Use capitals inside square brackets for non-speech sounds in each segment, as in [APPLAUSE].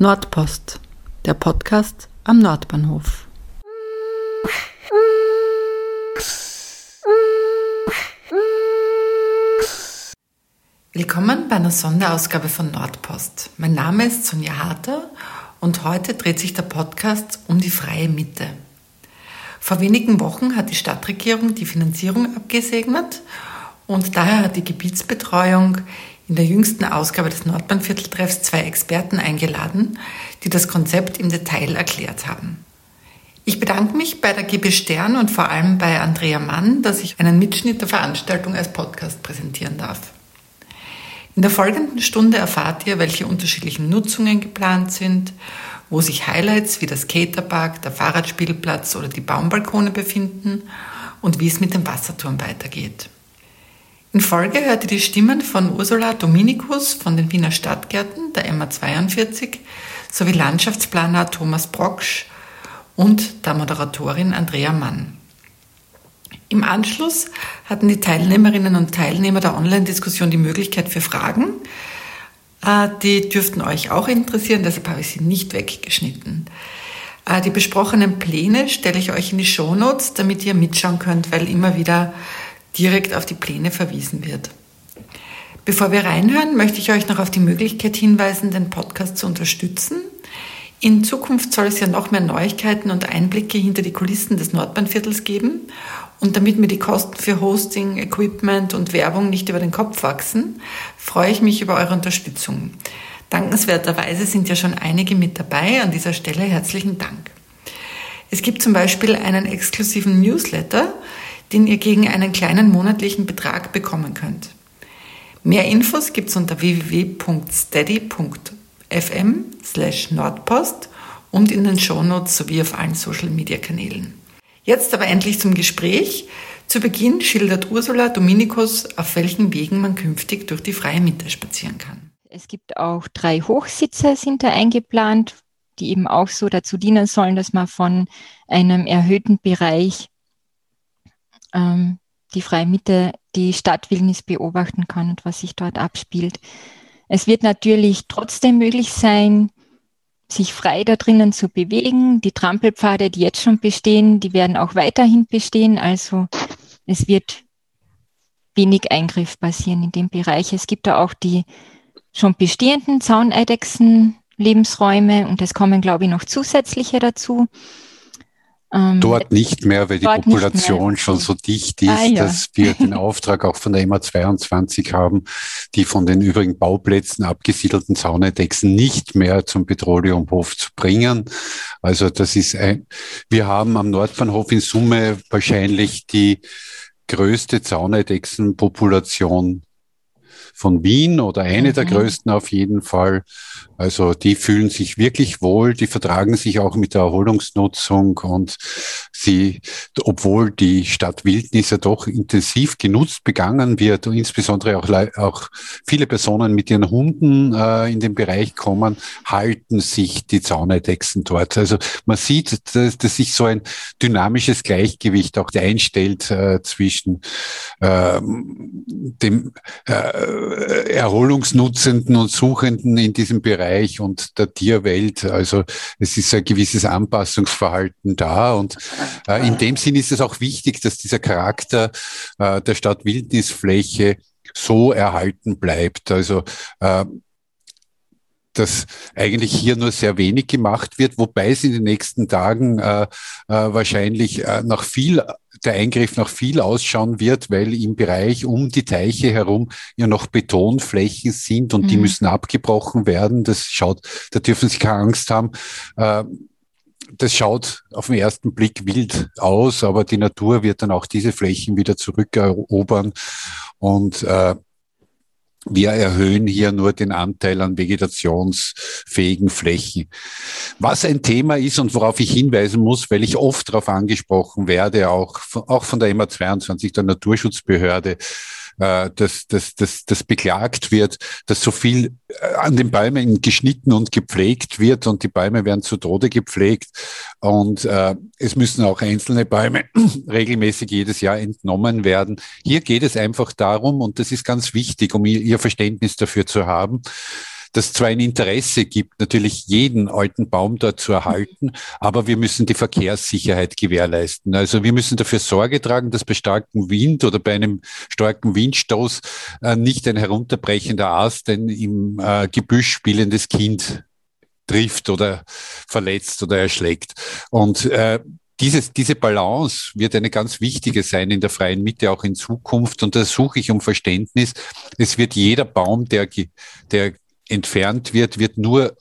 Nordpost, der Podcast am Nordbahnhof. Willkommen bei einer Sonderausgabe von Nordpost. Mein Name ist Sonja Harter und heute dreht sich der Podcast um die freie Mitte. Vor wenigen Wochen hat die Stadtregierung die Finanzierung abgesegnet und daher hat die Gebietsbetreuung in der jüngsten Ausgabe des Nordbahnvierteltreffs zwei Experten eingeladen, die das Konzept im Detail erklärt haben. Ich bedanke mich bei der GB Stern und vor allem bei Andrea Mann, dass ich einen Mitschnitt der Veranstaltung als Podcast präsentieren darf. In der folgenden Stunde erfahrt ihr, welche unterschiedlichen Nutzungen geplant sind, wo sich Highlights wie der Skaterpark, der Fahrradspielplatz oder die Baumbalkone befinden und wie es mit dem Wasserturm weitergeht. In Folge hört ihr die Stimmen von Ursula Dominikus von den Wiener Stadtgärten, der MA42, sowie Landschaftsplaner Thomas Brocksch und der Moderatorin Andrea Mann. Im Anschluss hatten die Teilnehmerinnen und Teilnehmer der Online-Diskussion die Möglichkeit für Fragen. Äh, die dürften euch auch interessieren, deshalb habe ich sie nicht weggeschnitten. Äh, die besprochenen Pläne stelle ich euch in die Shownotes, damit ihr mitschauen könnt, weil immer wieder direkt auf die Pläne verwiesen wird. Bevor wir reinhören, möchte ich euch noch auf die Möglichkeit hinweisen, den Podcast zu unterstützen. In Zukunft soll es ja noch mehr Neuigkeiten und Einblicke hinter die Kulissen des Nordbahnviertels geben. Und damit mir die Kosten für Hosting, Equipment und Werbung nicht über den Kopf wachsen, freue ich mich über eure Unterstützung. Dankenswerterweise sind ja schon einige mit dabei. An dieser Stelle herzlichen Dank. Es gibt zum Beispiel einen exklusiven Newsletter, den ihr gegen einen kleinen monatlichen Betrag bekommen könnt. Mehr Infos gibt's unter www.steady.fm slash Nordpost und in den Shownotes sowie auf allen Social-Media-Kanälen. Jetzt aber endlich zum Gespräch. Zu Beginn schildert Ursula Dominikus, auf welchen Wegen man künftig durch die freie Mitte spazieren kann. Es gibt auch drei Hochsitze sind da eingeplant, die eben auch so dazu dienen sollen, dass man von einem erhöhten Bereich ähm, die freie Mitte, die Stadtwildnis beobachten kann und was sich dort abspielt. Es wird natürlich trotzdem möglich sein, sich frei da drinnen zu bewegen. Die Trampelpfade, die jetzt schon bestehen, die werden auch weiterhin bestehen. Also es wird wenig Eingriff passieren in dem Bereich. Es gibt da auch die schon bestehenden Zauneidechsen Lebensräume und es kommen, glaube ich, noch zusätzliche dazu. Ähm, dort nicht mehr, weil die Population schon so dicht ist, ah, ja. dass wir den Auftrag auch von der MA 22 haben, die von den übrigen Bauplätzen abgesiedelten Zaunerdechsen nicht mehr zum Petroleumhof zu bringen. Also das ist ein, wir haben am Nordbahnhof in Summe wahrscheinlich die größte Zaunerdechsenpopulation von Wien oder eine mhm. der größten auf jeden Fall. Also die fühlen sich wirklich wohl, die vertragen sich auch mit der Erholungsnutzung und sie, obwohl die Stadt Wildnis ja doch intensiv genutzt begangen wird und insbesondere auch, auch viele Personen mit ihren Hunden äh, in den Bereich kommen, halten sich die Zauneidechsen dort. Also man sieht, dass, dass sich so ein dynamisches Gleichgewicht auch einstellt äh, zwischen äh, dem Erholungsnutzenden und Suchenden in diesem Bereich und der Tierwelt. Also es ist ein gewisses Anpassungsverhalten da und äh, in dem Sinn ist es auch wichtig, dass dieser Charakter äh, der Stadtwildnisfläche so erhalten bleibt. Also äh, dass eigentlich hier nur sehr wenig gemacht wird, wobei es in den nächsten Tagen äh, äh, wahrscheinlich äh, nach viel der Eingriff noch viel ausschauen wird, weil im Bereich um die Teiche herum ja noch Betonflächen sind und mhm. die müssen abgebrochen werden. Das schaut, da dürfen Sie keine Angst haben. Äh, das schaut auf den ersten Blick wild aus, aber die Natur wird dann auch diese Flächen wieder zurückerobern. Und äh, wir erhöhen hier nur den Anteil an vegetationsfähigen Flächen. Was ein Thema ist und worauf ich hinweisen muss, weil ich oft darauf angesprochen werde, auch, auch von der MA 22, der Naturschutzbehörde, äh, dass, dass, dass, dass beklagt wird, dass so viel äh, an den Bäumen geschnitten und gepflegt wird und die Bäume werden zu Tode gepflegt und äh, es müssen auch einzelne Bäume [CLEARS THROAT] regelmäßig jedes Jahr entnommen werden. Hier geht es einfach darum, und das ist ganz wichtig, um ihr Verständnis dafür zu haben, das zwar ein Interesse gibt, natürlich jeden alten Baum dort zu erhalten, aber wir müssen die Verkehrssicherheit gewährleisten. Also wir müssen dafür Sorge tragen, dass bei starkem Wind oder bei einem starken Windstoß äh, nicht ein herunterbrechender Ast ein im äh, Gebüsch spielendes Kind trifft oder verletzt oder erschlägt. Und äh, dieses, diese Balance wird eine ganz wichtige sein in der freien Mitte auch in Zukunft. Und da suche ich um Verständnis. Es wird jeder Baum, der, der entfernt wird, wird nur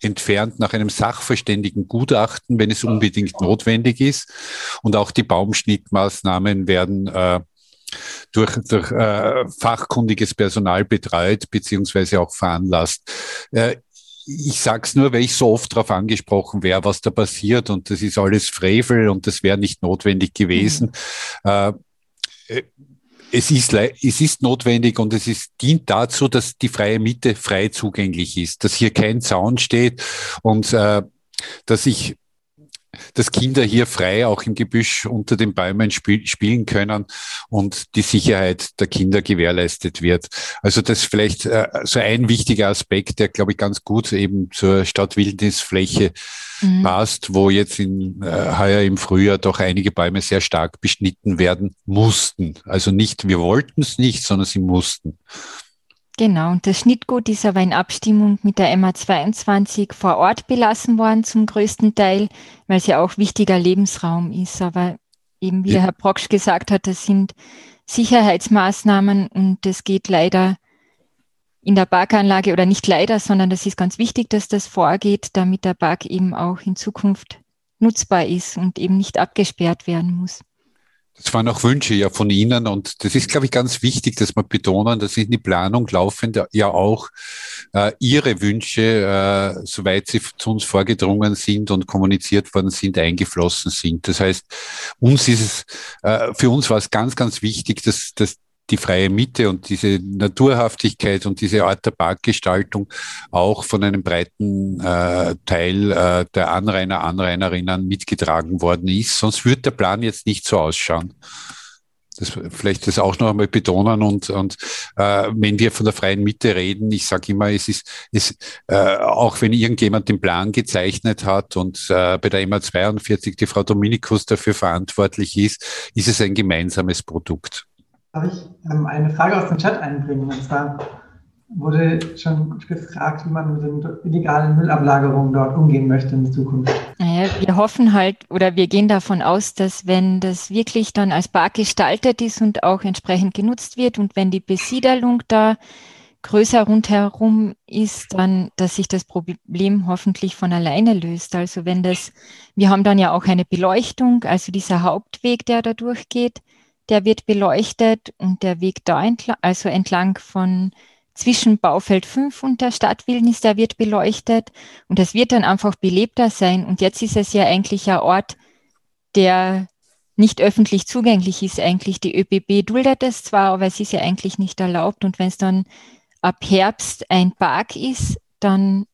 entfernt nach einem sachverständigen Gutachten, wenn es unbedingt notwendig ist. Und auch die Baumschnittmaßnahmen werden äh, durch, durch äh, fachkundiges Personal betreut beziehungsweise auch veranlasst. Äh, ich sag's nur, weil ich so oft darauf angesprochen wäre, was da passiert und das ist alles Frevel und das wäre nicht notwendig gewesen. Mhm. Äh, es ist, es ist notwendig und es ist, dient dazu, dass die freie Mitte frei zugänglich ist, dass hier kein Zaun steht und äh, dass ich dass Kinder hier frei auch im Gebüsch unter den Bäumen spiel spielen können und die Sicherheit der Kinder gewährleistet wird. Also das ist vielleicht äh, so ein wichtiger Aspekt, der, glaube ich, ganz gut eben zur Stadtwildnisfläche mhm. passt, wo jetzt in, äh, heuer im Frühjahr doch einige Bäume sehr stark beschnitten werden mussten. Also nicht, wir wollten es nicht, sondern sie mussten. Genau, und das Schnittgut ist aber in Abstimmung mit der MA22 vor Ort belassen worden zum größten Teil, weil es ja auch wichtiger Lebensraum ist. Aber eben wie ja. Herr Brocksch gesagt hat, das sind Sicherheitsmaßnahmen und das geht leider in der Parkanlage oder nicht leider, sondern das ist ganz wichtig, dass das vorgeht, damit der Park eben auch in Zukunft nutzbar ist und eben nicht abgesperrt werden muss. Das waren auch Wünsche ja von Ihnen und das ist, glaube ich, ganz wichtig, dass wir betonen, dass in die Planung laufend ja auch äh, Ihre Wünsche, äh, soweit sie zu uns vorgedrungen sind und kommuniziert worden sind, eingeflossen sind. Das heißt, uns ist es, äh, für uns war es ganz, ganz wichtig, dass, dass die freie Mitte und diese Naturhaftigkeit und diese Art der Parkgestaltung auch von einem breiten äh, Teil äh, der Anrainer, Anrainerinnen mitgetragen worden ist. Sonst würde der Plan jetzt nicht so ausschauen. Das vielleicht das auch noch einmal betonen und, und äh, wenn wir von der freien Mitte reden, ich sage immer, es ist, es, äh, auch wenn irgendjemand den Plan gezeichnet hat und äh, bei der MA 42 die Frau Dominikus dafür verantwortlich ist, ist es ein gemeinsames Produkt. Darf ich ähm, eine Frage aus dem Chat einbringen? Und zwar wurde schon gefragt, wie man mit den illegalen Müllablagerungen dort umgehen möchte in Zukunft. Naja, wir hoffen halt oder wir gehen davon aus, dass wenn das wirklich dann als Park gestaltet ist und auch entsprechend genutzt wird und wenn die Besiedelung da größer rundherum ist, dann, dass sich das Problem hoffentlich von alleine löst. Also wenn das, wir haben dann ja auch eine Beleuchtung, also dieser Hauptweg, der da durchgeht, der wird beleuchtet und der Weg da entlang, also entlang von zwischen Baufeld 5 und der Stadtwildnis, der wird beleuchtet und das wird dann einfach belebter sein. Und jetzt ist es ja eigentlich ein Ort, der nicht öffentlich zugänglich ist. Eigentlich die ÖBB duldet es zwar, aber es ist ja eigentlich nicht erlaubt. Und wenn es dann ab Herbst ein Park ist, dann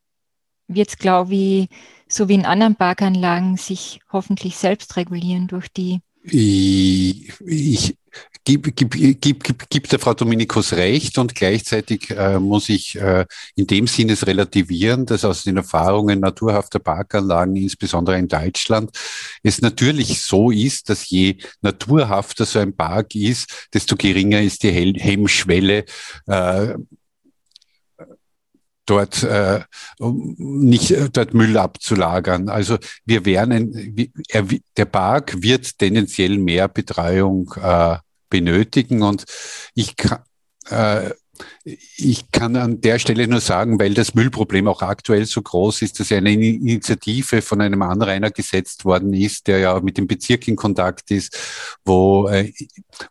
wird es, glaube ich, so wie in anderen Parkanlagen sich hoffentlich selbst regulieren durch die ich, ich gebe gib, gib, gib, gib der Frau Dominikus recht und gleichzeitig äh, muss ich äh, in dem Sinne es relativieren, dass aus den Erfahrungen naturhafter Parkanlagen, insbesondere in Deutschland, es natürlich so ist, dass je naturhafter so ein Park ist, desto geringer ist die Hemmschwelle, äh, dort äh, nicht äh, dort Müll abzulagern. Also wir werden er, der Park wird tendenziell mehr Betreuung äh, benötigen und ich kann äh, ich kann an der Stelle nur sagen, weil das Müllproblem auch aktuell so groß ist, dass eine Initiative von einem Anrainer gesetzt worden ist, der ja mit dem Bezirk in Kontakt ist, wo, äh,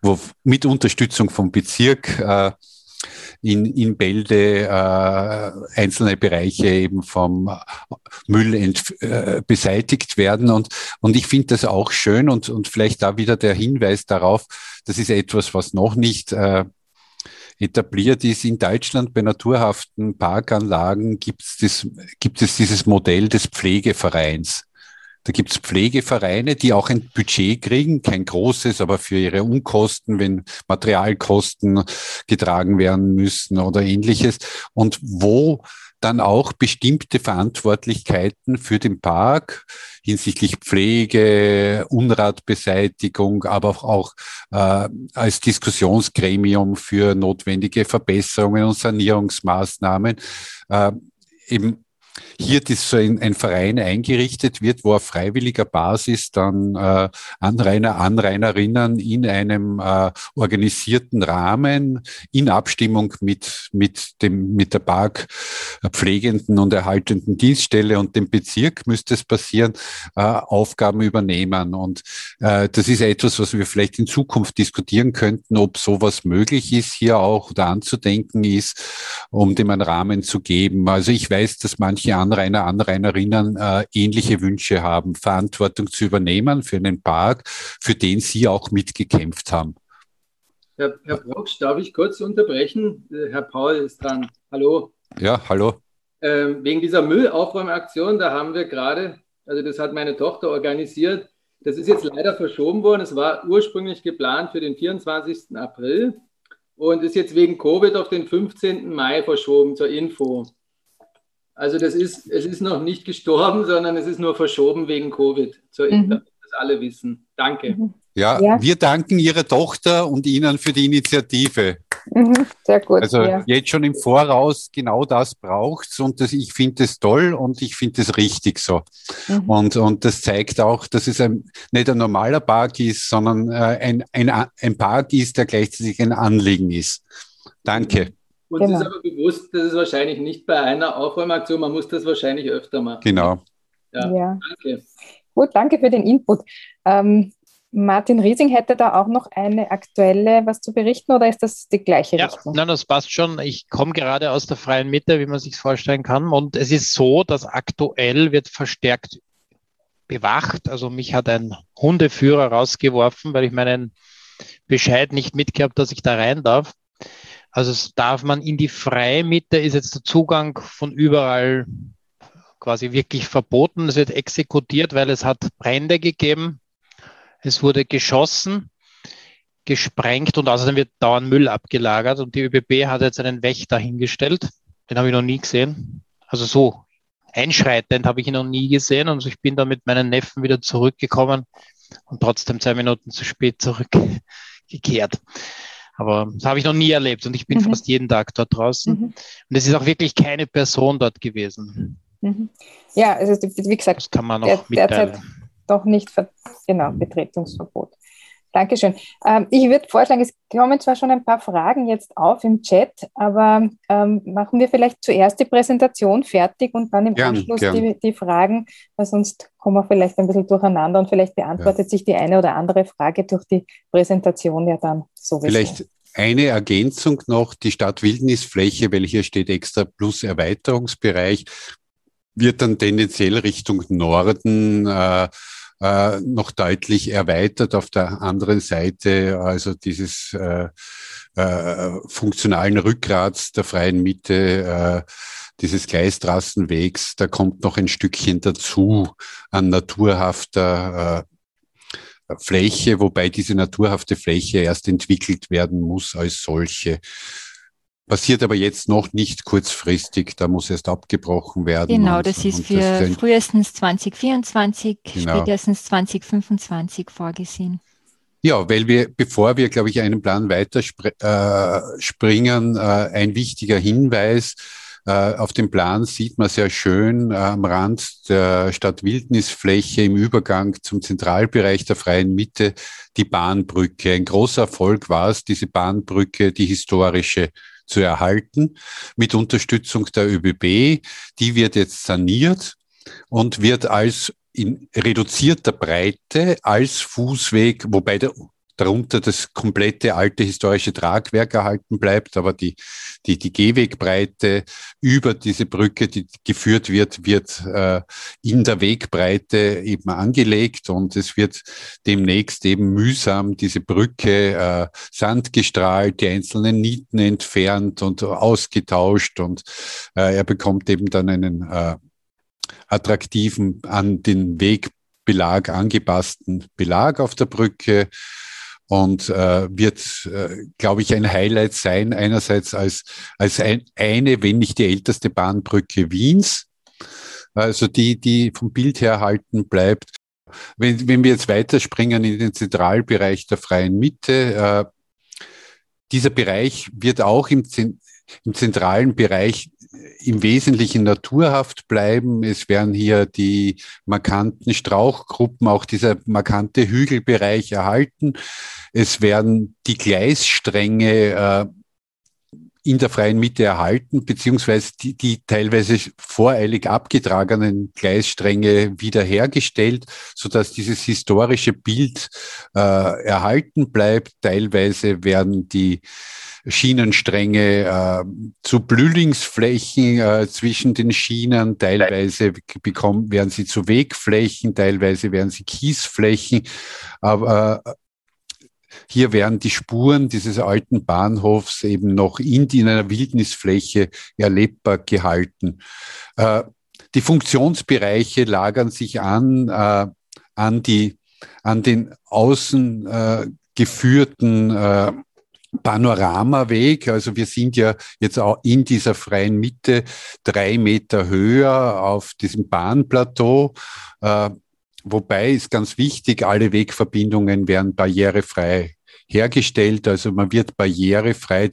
wo mit Unterstützung vom Bezirk äh, in, in Bälde äh, einzelne Bereiche eben vom Müll ent, äh, beseitigt werden. Und, und ich finde das auch schön und, und vielleicht da wieder der Hinweis darauf, das ist etwas, was noch nicht äh, etabliert ist. In Deutschland bei naturhaften Parkanlagen gibt es, gibt es dieses Modell des Pflegevereins. Da gibt's Pflegevereine, die auch ein Budget kriegen, kein großes, aber für ihre Unkosten, wenn Materialkosten getragen werden müssen oder ähnliches. Und wo dann auch bestimmte Verantwortlichkeiten für den Park hinsichtlich Pflege, Unratbeseitigung, aber auch äh, als Diskussionsgremium für notwendige Verbesserungen und Sanierungsmaßnahmen äh, eben hier das so ein, ein, Verein eingerichtet wird, wo auf freiwilliger Basis dann äh, Anrainer, Anrainerinnen in einem äh, organisierten Rahmen in Abstimmung mit, mit, dem, mit der parkpflegenden und erhaltenden Dienststelle und dem Bezirk müsste es passieren, äh, Aufgaben übernehmen. Und äh, das ist etwas, was wir vielleicht in Zukunft diskutieren könnten, ob sowas möglich ist, hier auch oder anzudenken ist, um dem einen Rahmen zu geben. Also ich weiß, dass manche Anrainer, Anrainerinnen äh, ähnliche Wünsche haben, Verantwortung zu übernehmen für einen Park, für den sie auch mitgekämpft haben. Herr, Herr Brocksch, darf ich kurz unterbrechen? Äh, Herr Paul ist dran. Hallo. Ja, hallo. Ähm, wegen dieser Müllaufräumaktion, da haben wir gerade, also das hat meine Tochter organisiert, das ist jetzt leider verschoben worden. Es war ursprünglich geplant für den 24. April und ist jetzt wegen Covid auf den 15. Mai verschoben zur Info. Also das ist, es ist noch nicht gestorben, sondern es ist nur verschoben wegen Covid. So, mhm. Damit das alle wissen. Danke. Mhm. Ja, ja, wir danken Ihrer Tochter und Ihnen für die Initiative. Mhm, sehr gut. Also ja. jetzt schon im Voraus genau das braucht's und das, ich finde es toll und ich finde es richtig so. Mhm. Und, und das zeigt auch, dass es ein, nicht ein normaler Park ist, sondern äh, ein, ein, ein Park ist, der gleichzeitig ein Anliegen ist. Danke. Und genau. es ist aber bewusst, dass es wahrscheinlich nicht bei einer Aufräumaktion, man muss das wahrscheinlich öfter machen. Genau. Ja, ja. danke. Gut, danke für den Input. Ähm, Martin Riesing hätte da auch noch eine aktuelle was zu berichten oder ist das die gleiche ja, Richtung? Nein, das passt schon. Ich komme gerade aus der freien Mitte, wie man sich vorstellen kann. Und es ist so, dass aktuell wird verstärkt bewacht. Also mich hat ein Hundeführer rausgeworfen, weil ich meinen Bescheid nicht mitgehabt, dass ich da rein darf. Also darf man in die Freimitte, ist jetzt der Zugang von überall quasi wirklich verboten. Es wird exekutiert, weil es hat Brände gegeben. Es wurde geschossen, gesprengt und außerdem wird dauernd Müll abgelagert. Und die ÖBB hat jetzt einen Wächter hingestellt. Den habe ich noch nie gesehen. Also so einschreitend habe ich ihn noch nie gesehen. Und ich bin dann mit meinen Neffen wieder zurückgekommen und trotzdem zwei Minuten zu spät zurückgekehrt. Aber das habe ich noch nie erlebt und ich bin mhm. fast jeden Tag dort draußen. Mhm. Und es ist auch wirklich keine Person dort gewesen. Mhm. Ja, also wie gesagt, das kann man noch der, mitteilen. Derzeit doch nicht, genau, Betretungsverbot. Dankeschön. Ähm, ich würde vorschlagen, es kommen zwar schon ein paar Fragen jetzt auf im Chat, aber ähm, machen wir vielleicht zuerst die Präsentation fertig und dann im gern, Anschluss gern. Die, die, Fragen, weil sonst kommen wir vielleicht ein bisschen durcheinander und vielleicht beantwortet ja. sich die eine oder andere Frage durch die Präsentation ja dann sowieso. Vielleicht eine Ergänzung noch, die Stadtwildnisfläche, weil hier steht extra plus Erweiterungsbereich, wird dann tendenziell Richtung Norden äh, äh, noch deutlich erweitert. Auf der anderen Seite also dieses äh, äh, funktionalen Rückgrats der freien Mitte, äh, dieses Gleistrassenwegs, da kommt noch ein Stückchen dazu an naturhafter äh, Fläche, wobei diese naturhafte Fläche erst entwickelt werden muss als solche. Passiert aber jetzt noch nicht kurzfristig, da muss erst abgebrochen werden. Genau, das ist für das frühestens 2024, genau. spätestens 2025 vorgesehen. Ja, weil wir, bevor wir, glaube ich, einen Plan weiterspringen, äh, äh, ein wichtiger Hinweis. Äh, auf dem Plan sieht man sehr schön äh, am Rand der Stadtwildnisfläche im Übergang zum Zentralbereich der freien Mitte die Bahnbrücke. Ein großer Erfolg war es, diese Bahnbrücke, die historische zu erhalten mit Unterstützung der ÖBB. Die wird jetzt saniert und wird als in reduzierter Breite als Fußweg, wobei der darunter das komplette alte historische Tragwerk erhalten bleibt, aber die, die, die Gehwegbreite über diese Brücke, die geführt wird, wird äh, in der Wegbreite eben angelegt und es wird demnächst eben mühsam diese Brücke äh, sandgestrahlt, die einzelnen Nieten entfernt und ausgetauscht und äh, er bekommt eben dann einen äh, attraktiven, an den Wegbelag angepassten Belag auf der Brücke und äh, wird, äh, glaube ich, ein Highlight sein, einerseits als, als ein, eine, wenn nicht die älteste Bahnbrücke Wiens, also die, die vom Bild her erhalten bleibt. Wenn, wenn wir jetzt weiterspringen in den Zentralbereich der freien Mitte, äh, dieser Bereich wird auch im, im zentralen Bereich im Wesentlichen naturhaft bleiben. Es werden hier die markanten Strauchgruppen, auch dieser markante Hügelbereich erhalten. Es werden die Gleisstränge äh, in der freien Mitte erhalten, beziehungsweise die, die teilweise voreilig abgetragenen Gleisstränge wiederhergestellt, so dass dieses historische Bild äh, erhalten bleibt. Teilweise werden die Schienenstränge äh, zu Blühlingsflächen äh, zwischen den Schienen, teilweise bekommen, werden sie zu Wegflächen, teilweise werden sie Kiesflächen, aber äh, hier werden die Spuren dieses alten Bahnhofs eben noch in, in einer Wildnisfläche erlebbar gehalten. Äh, die Funktionsbereiche lagern sich an, äh, an, die, an den außen äh, geführten äh, Panoramaweg. Also wir sind ja jetzt auch in dieser freien Mitte drei Meter höher auf diesem Bahnplateau. Äh, wobei ist ganz wichtig, alle Wegverbindungen werden barrierefrei hergestellt. Also man wird barrierefrei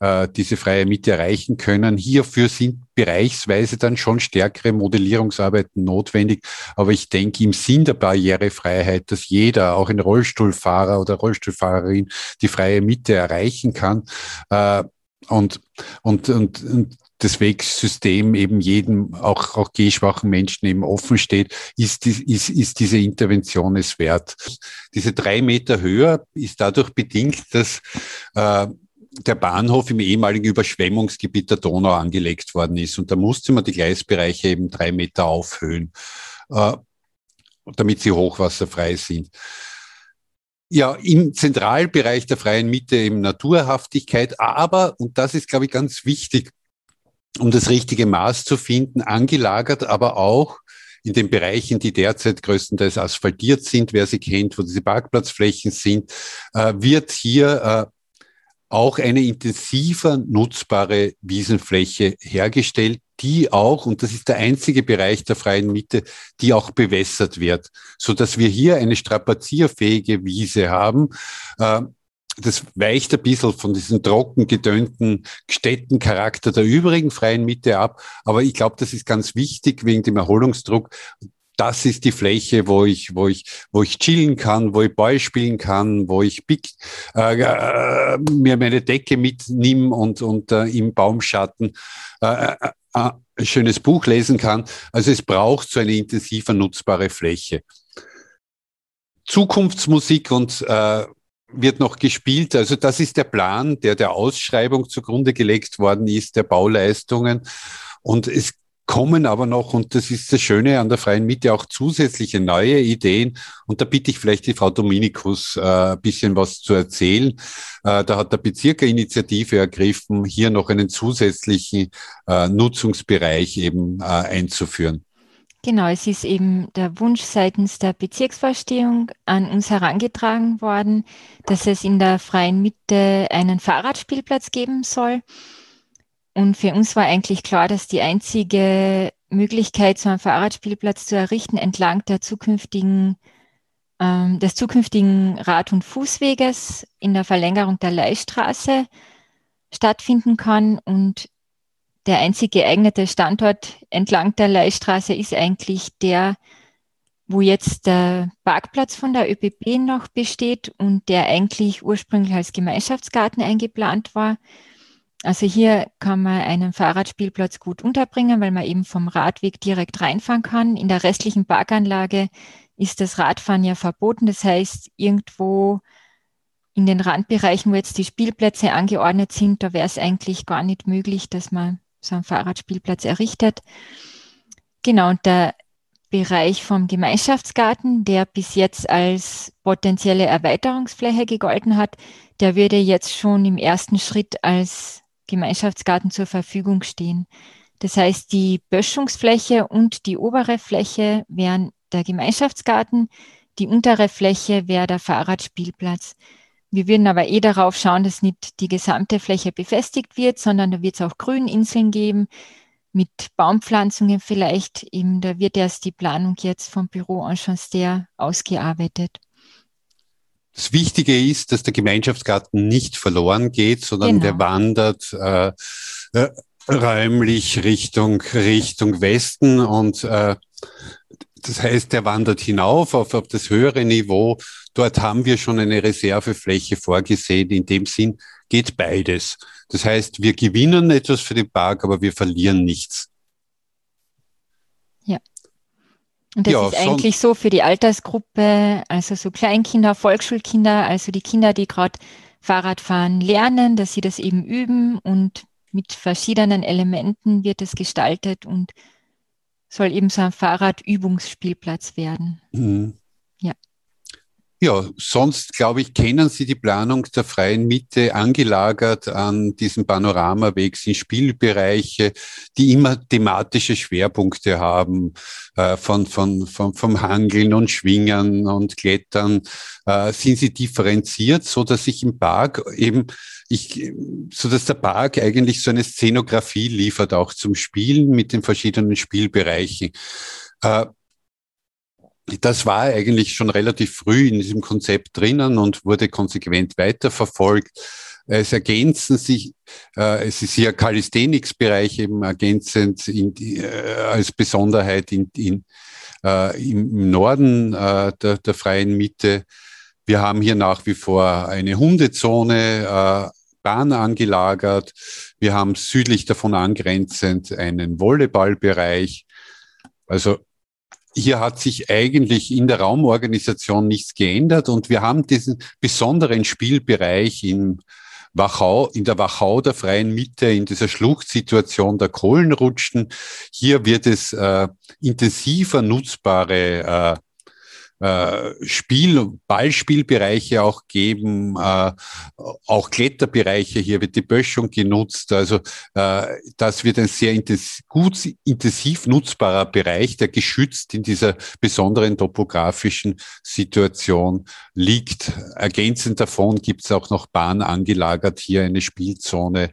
äh, diese freie Mitte erreichen können. Hierfür sind bereichsweise dann schon stärkere Modellierungsarbeiten notwendig. Aber ich denke, im Sinn der Barrierefreiheit, dass jeder, auch ein Rollstuhlfahrer oder Rollstuhlfahrerin, die freie Mitte erreichen kann, äh, und, und, und, und das Wegsystem eben jedem, auch, auch gehschwachen Menschen eben offen steht, ist, ist, ist diese Intervention es wert. Diese drei Meter höher ist dadurch bedingt, dass äh, der Bahnhof im ehemaligen Überschwemmungsgebiet der Donau angelegt worden ist. Und da musste man die Gleisbereiche eben drei Meter aufhöhen, äh, damit sie hochwasserfrei sind. Ja, im Zentralbereich der freien Mitte eben Naturhaftigkeit, aber, und das ist, glaube ich, ganz wichtig, um das richtige Maß zu finden, angelagert, aber auch in den Bereichen, die derzeit größtenteils asphaltiert sind, wer sie kennt, wo diese Parkplatzflächen sind, äh, wird hier äh, auch eine intensiver nutzbare Wiesenfläche hergestellt, die auch, und das ist der einzige Bereich der freien Mitte, die auch bewässert wird, so dass wir hier eine strapazierfähige Wiese haben, äh, das weicht ein bisschen von diesem trocken gedönnten Städtencharakter der übrigen freien Mitte ab. Aber ich glaube, das ist ganz wichtig wegen dem Erholungsdruck. Das ist die Fläche, wo ich, wo ich, wo ich chillen kann, wo ich Ball spielen kann, wo ich big, äh, äh, mir meine Decke mitnehme und, und äh, im Baumschatten äh, äh, äh, ein schönes Buch lesen kann. Also es braucht so eine intensiver nutzbare Fläche. Zukunftsmusik und äh, wird noch gespielt. Also das ist der Plan, der der Ausschreibung zugrunde gelegt worden ist, der Bauleistungen. Und es kommen aber noch, und das ist das Schöne an der freien Mitte, auch zusätzliche neue Ideen. Und da bitte ich vielleicht die Frau Dominikus äh, ein bisschen was zu erzählen. Äh, da hat der Bezirk Initiative ergriffen, hier noch einen zusätzlichen äh, Nutzungsbereich eben äh, einzuführen. Genau, es ist eben der Wunsch seitens der Bezirksvorstehung an uns herangetragen worden, dass es in der freien Mitte einen Fahrradspielplatz geben soll. Und für uns war eigentlich klar, dass die einzige Möglichkeit, so einen Fahrradspielplatz zu errichten, entlang der zukünftigen, ähm, des zukünftigen Rad- und Fußweges in der Verlängerung der Leihstraße stattfinden kann. Und der einzig geeignete Standort entlang der Leihstraße ist eigentlich der, wo jetzt der Parkplatz von der ÖPP noch besteht und der eigentlich ursprünglich als Gemeinschaftsgarten eingeplant war. Also hier kann man einen Fahrradspielplatz gut unterbringen, weil man eben vom Radweg direkt reinfahren kann. In der restlichen Parkanlage ist das Radfahren ja verboten. Das heißt, irgendwo in den Randbereichen, wo jetzt die Spielplätze angeordnet sind, da wäre es eigentlich gar nicht möglich, dass man so einen Fahrradspielplatz errichtet. Genau, und der Bereich vom Gemeinschaftsgarten, der bis jetzt als potenzielle Erweiterungsfläche gegolten hat, der würde jetzt schon im ersten Schritt als Gemeinschaftsgarten zur Verfügung stehen. Das heißt, die Böschungsfläche und die obere Fläche wären der Gemeinschaftsgarten, die untere Fläche wäre der Fahrradspielplatz. Wir würden aber eh darauf schauen, dass nicht die gesamte Fläche befestigt wird, sondern da wird es auch Grüninseln geben mit Baumpflanzungen vielleicht. Eben, da wird erst die Planung jetzt vom Büro Enchanster ausgearbeitet. Das Wichtige ist, dass der Gemeinschaftsgarten nicht verloren geht, sondern genau. der wandert äh, äh, räumlich Richtung, Richtung Westen und äh, das heißt, der wandert hinauf auf, auf das höhere Niveau. Dort haben wir schon eine Reservefläche vorgesehen. In dem Sinn geht beides. Das heißt, wir gewinnen etwas für den Park, aber wir verlieren nichts. Ja. Und das ja, ist eigentlich so für die Altersgruppe, also so Kleinkinder, Volksschulkinder, also die Kinder, die gerade Fahrradfahren lernen, dass sie das eben üben und mit verschiedenen Elementen wird es gestaltet und soll eben so ein Fahrradübungsspielplatz werden. Mhm. Ja. Sonst glaube ich, kennen Sie die Planung der freien Mitte angelagert an diesem Panoramaweg sind Spielbereiche, die immer thematische Schwerpunkte haben, äh, von, von, von, vom Hangeln und Schwingen und Klettern. Äh, sind sie differenziert, so dass ich im Park eben, ich, so dass der Park eigentlich so eine Szenografie liefert, auch zum Spielen mit den verschiedenen Spielbereichen. Äh, das war eigentlich schon relativ früh in diesem Konzept drinnen und wurde konsequent weiterverfolgt. Es ergänzen sich, äh, es ist hier Calisthenics-Bereich eben ergänzend in, äh, als Besonderheit in, in, äh, im Norden äh, der, der freien Mitte. Wir haben hier nach wie vor eine Hundezone, äh, Bahn angelagert. Wir haben südlich davon angrenzend einen Volleyballbereich. Also hier hat sich eigentlich in der Raumorganisation nichts geändert und wir haben diesen besonderen Spielbereich in Wachau, in der Wachau der freien Mitte, in dieser Schluchtsituation der Kohlenrutschen. Hier wird es äh, intensiver nutzbare äh, Spiel, Ballspielbereiche auch geben, äh, auch Kletterbereiche. Hier wird die Böschung genutzt. Also äh, das wird ein sehr intensiv, gut intensiv nutzbarer Bereich, der geschützt in dieser besonderen topografischen Situation liegt. Ergänzend davon gibt es auch noch Bahn angelagert, hier eine Spielzone.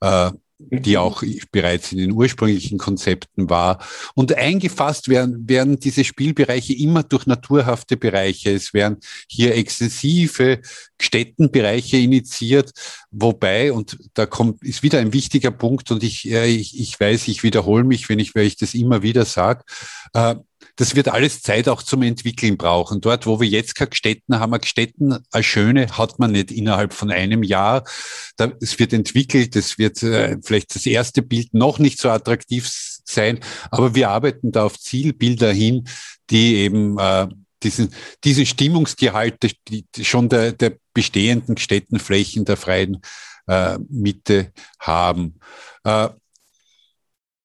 Äh, die auch bereits in den ursprünglichen Konzepten war. Und eingefasst werden, werden diese Spielbereiche immer durch naturhafte Bereiche. Es werden hier extensive Städtenbereiche initiiert, wobei, und da kommt, ist wieder ein wichtiger Punkt, und ich, ich, ich weiß, ich wiederhole mich, wenn ich, wenn ich das immer wieder sage, äh, das wird alles Zeit auch zum Entwickeln brauchen. Dort, wo wir jetzt keine Gstetten haben, Gstetten als schöne hat man nicht innerhalb von einem Jahr. Da, es wird entwickelt, es wird äh, vielleicht das erste Bild noch nicht so attraktiv sein, aber wir arbeiten da auf Zielbilder hin, die eben äh, diesen, diesen Stimmungsgehalt die, die schon der, der bestehenden Städtenflächen der freien äh, Mitte haben. Äh,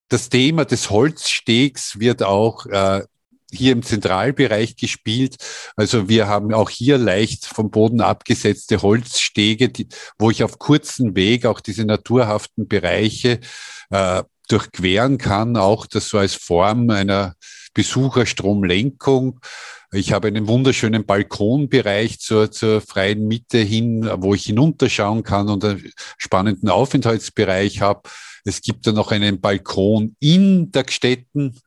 das Thema des Holzstegs wird auch äh, hier im Zentralbereich gespielt. Also wir haben auch hier leicht vom Boden abgesetzte Holzstege, die, wo ich auf kurzen Weg auch diese naturhaften Bereiche äh, durchqueren kann, auch das so als Form einer Besucherstromlenkung. Ich habe einen wunderschönen Balkonbereich zur, zur freien Mitte hin, wo ich hinunterschauen kann und einen spannenden Aufenthaltsbereich habe. Es gibt da noch einen Balkon in der Gstetten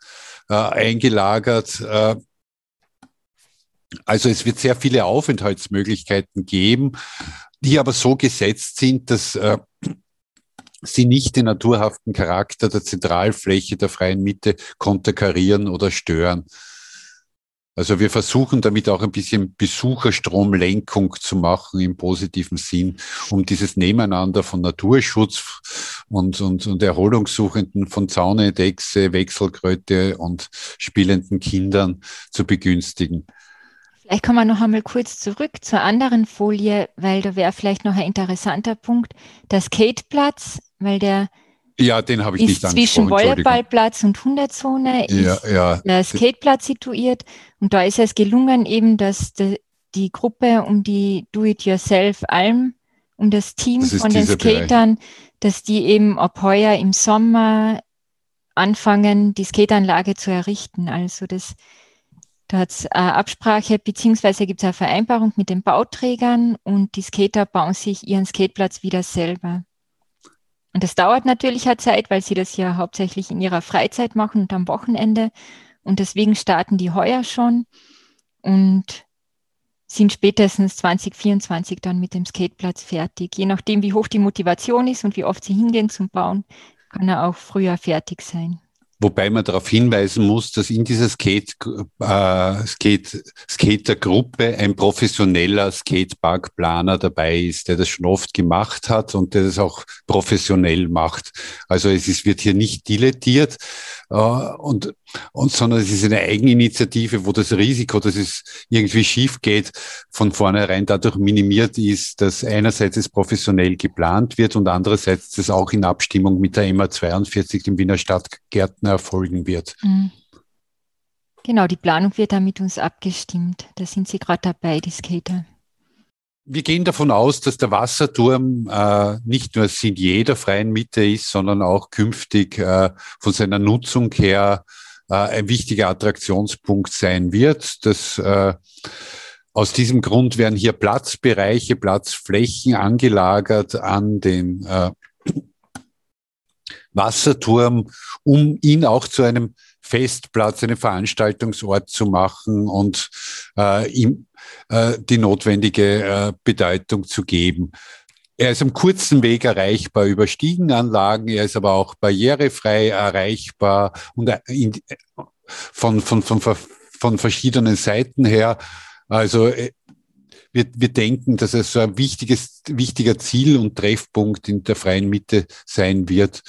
äh, eingelagert. Äh, also es wird sehr viele Aufenthaltsmöglichkeiten geben, die aber so gesetzt sind, dass äh, sie nicht den naturhaften Charakter der Zentralfläche der freien Mitte konterkarieren oder stören. Also wir versuchen damit auch ein bisschen Besucherstromlenkung zu machen im positiven Sinn, um dieses Nebeneinander von Naturschutz und, und, und Erholungssuchenden von Zaunedechse, Wechselkröte und spielenden Kindern zu begünstigen. Vielleicht kommen wir noch einmal kurz zurück zur anderen Folie, weil da wäre vielleicht noch ein interessanter Punkt, der Skateplatz, weil der ja, den habe ich ist nicht Zwischen Volleyballplatz und Hundezone ja, ist ja. der Skateplatz situiert. Und da ist es gelungen, eben, dass die, die Gruppe um die Do-it-yourself-Alm, um das Team das von den Skatern, Bereich. dass die eben ab heuer im Sommer anfangen, die Skateanlage zu errichten. Also das Da hat es Absprache, beziehungsweise gibt es eine Vereinbarung mit den Bauträgern und die Skater bauen sich ihren Skateplatz wieder selber. Und das dauert natürlich eine Zeit, weil sie das ja hauptsächlich in ihrer Freizeit machen und am Wochenende. Und deswegen starten die heuer schon und sind spätestens 2024 dann mit dem Skateplatz fertig. Je nachdem, wie hoch die Motivation ist und wie oft sie hingehen zum Bauen, kann er auch früher fertig sein. Wobei man darauf hinweisen muss, dass in dieser Skate, äh, Skate, Skatergruppe ein professioneller Skateparkplaner dabei ist, der das schon oft gemacht hat und der das auch professionell macht. Also es ist, wird hier nicht dilettiert, äh, und, und, sondern es ist eine Eigeninitiative, wo das Risiko, dass es irgendwie schief geht, von vornherein dadurch minimiert ist, dass einerseits es professionell geplant wird und andererseits das auch in Abstimmung mit der MA 42, dem Wiener Stadtgärtner, erfolgen wird. Mhm. Genau, die Planung wird da mit uns abgestimmt. Da sind Sie gerade dabei, die Skater wir gehen davon aus, dass der Wasserturm äh, nicht nur Sinn jeder freien Mitte ist, sondern auch künftig äh, von seiner Nutzung her äh, ein wichtiger Attraktionspunkt sein wird. Das, äh, aus diesem Grund werden hier Platzbereiche, Platzflächen angelagert an den äh, Wasserturm, um ihn auch zu einem Festplatz, einen Veranstaltungsort zu machen und äh, ihm äh, die notwendige äh, Bedeutung zu geben. Er ist am kurzen Weg erreichbar über Stiegenanlagen, er ist aber auch barrierefrei erreichbar und äh, von, von, von, von verschiedenen Seiten her. Also äh, wir, wir denken, dass es so ein wichtiges, wichtiger Ziel und Treffpunkt in der freien Mitte sein wird.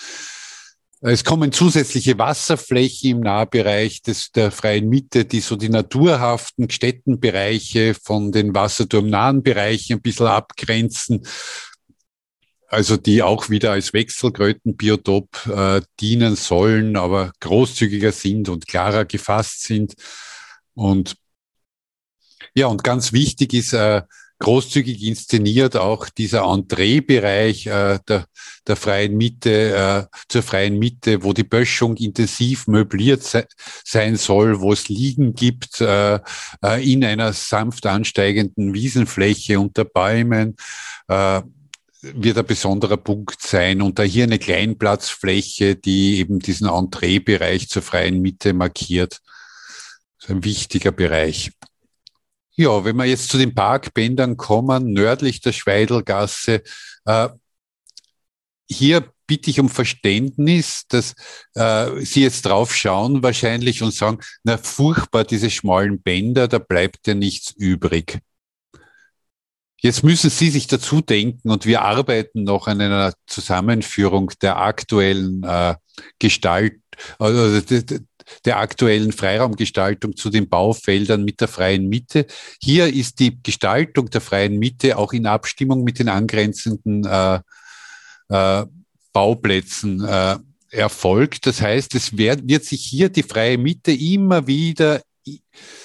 Es kommen zusätzliche Wasserflächen im Nahbereich des, der freien Mitte, die so die naturhaften Städtenbereiche von den wasserturmnahen Bereichen ein bisschen abgrenzen. Also die auch wieder als Wechselkrötenbiotop äh, dienen sollen, aber großzügiger sind und klarer gefasst sind. Und ja, und ganz wichtig ist, äh, großzügig inszeniert, auch dieser Entreebereich äh, der, der freien Mitte, äh, zur freien Mitte, wo die Böschung intensiv möbliert se sein soll, wo es Liegen gibt äh, äh, in einer sanft ansteigenden Wiesenfläche unter Bäumen. Äh, wird ein besonderer Punkt sein. Und da hier eine Kleinplatzfläche, die eben diesen Entreebereich zur freien Mitte markiert. Ist ein wichtiger Bereich. Ja, wenn wir jetzt zu den Parkbändern kommen, nördlich der Schweidelgasse, äh, hier bitte ich um Verständnis, dass äh, Sie jetzt drauf schauen wahrscheinlich und sagen, na furchtbar, diese schmalen Bänder, da bleibt ja nichts übrig. Jetzt müssen Sie sich dazu denken und wir arbeiten noch an einer Zusammenführung der aktuellen äh, Gestalt, also der aktuellen Freiraumgestaltung zu den Baufeldern mit der freien Mitte. Hier ist die Gestaltung der freien Mitte auch in Abstimmung mit den angrenzenden äh, äh, Bauplätzen äh, erfolgt. Das heißt, es wird, wird sich hier die freie Mitte immer wieder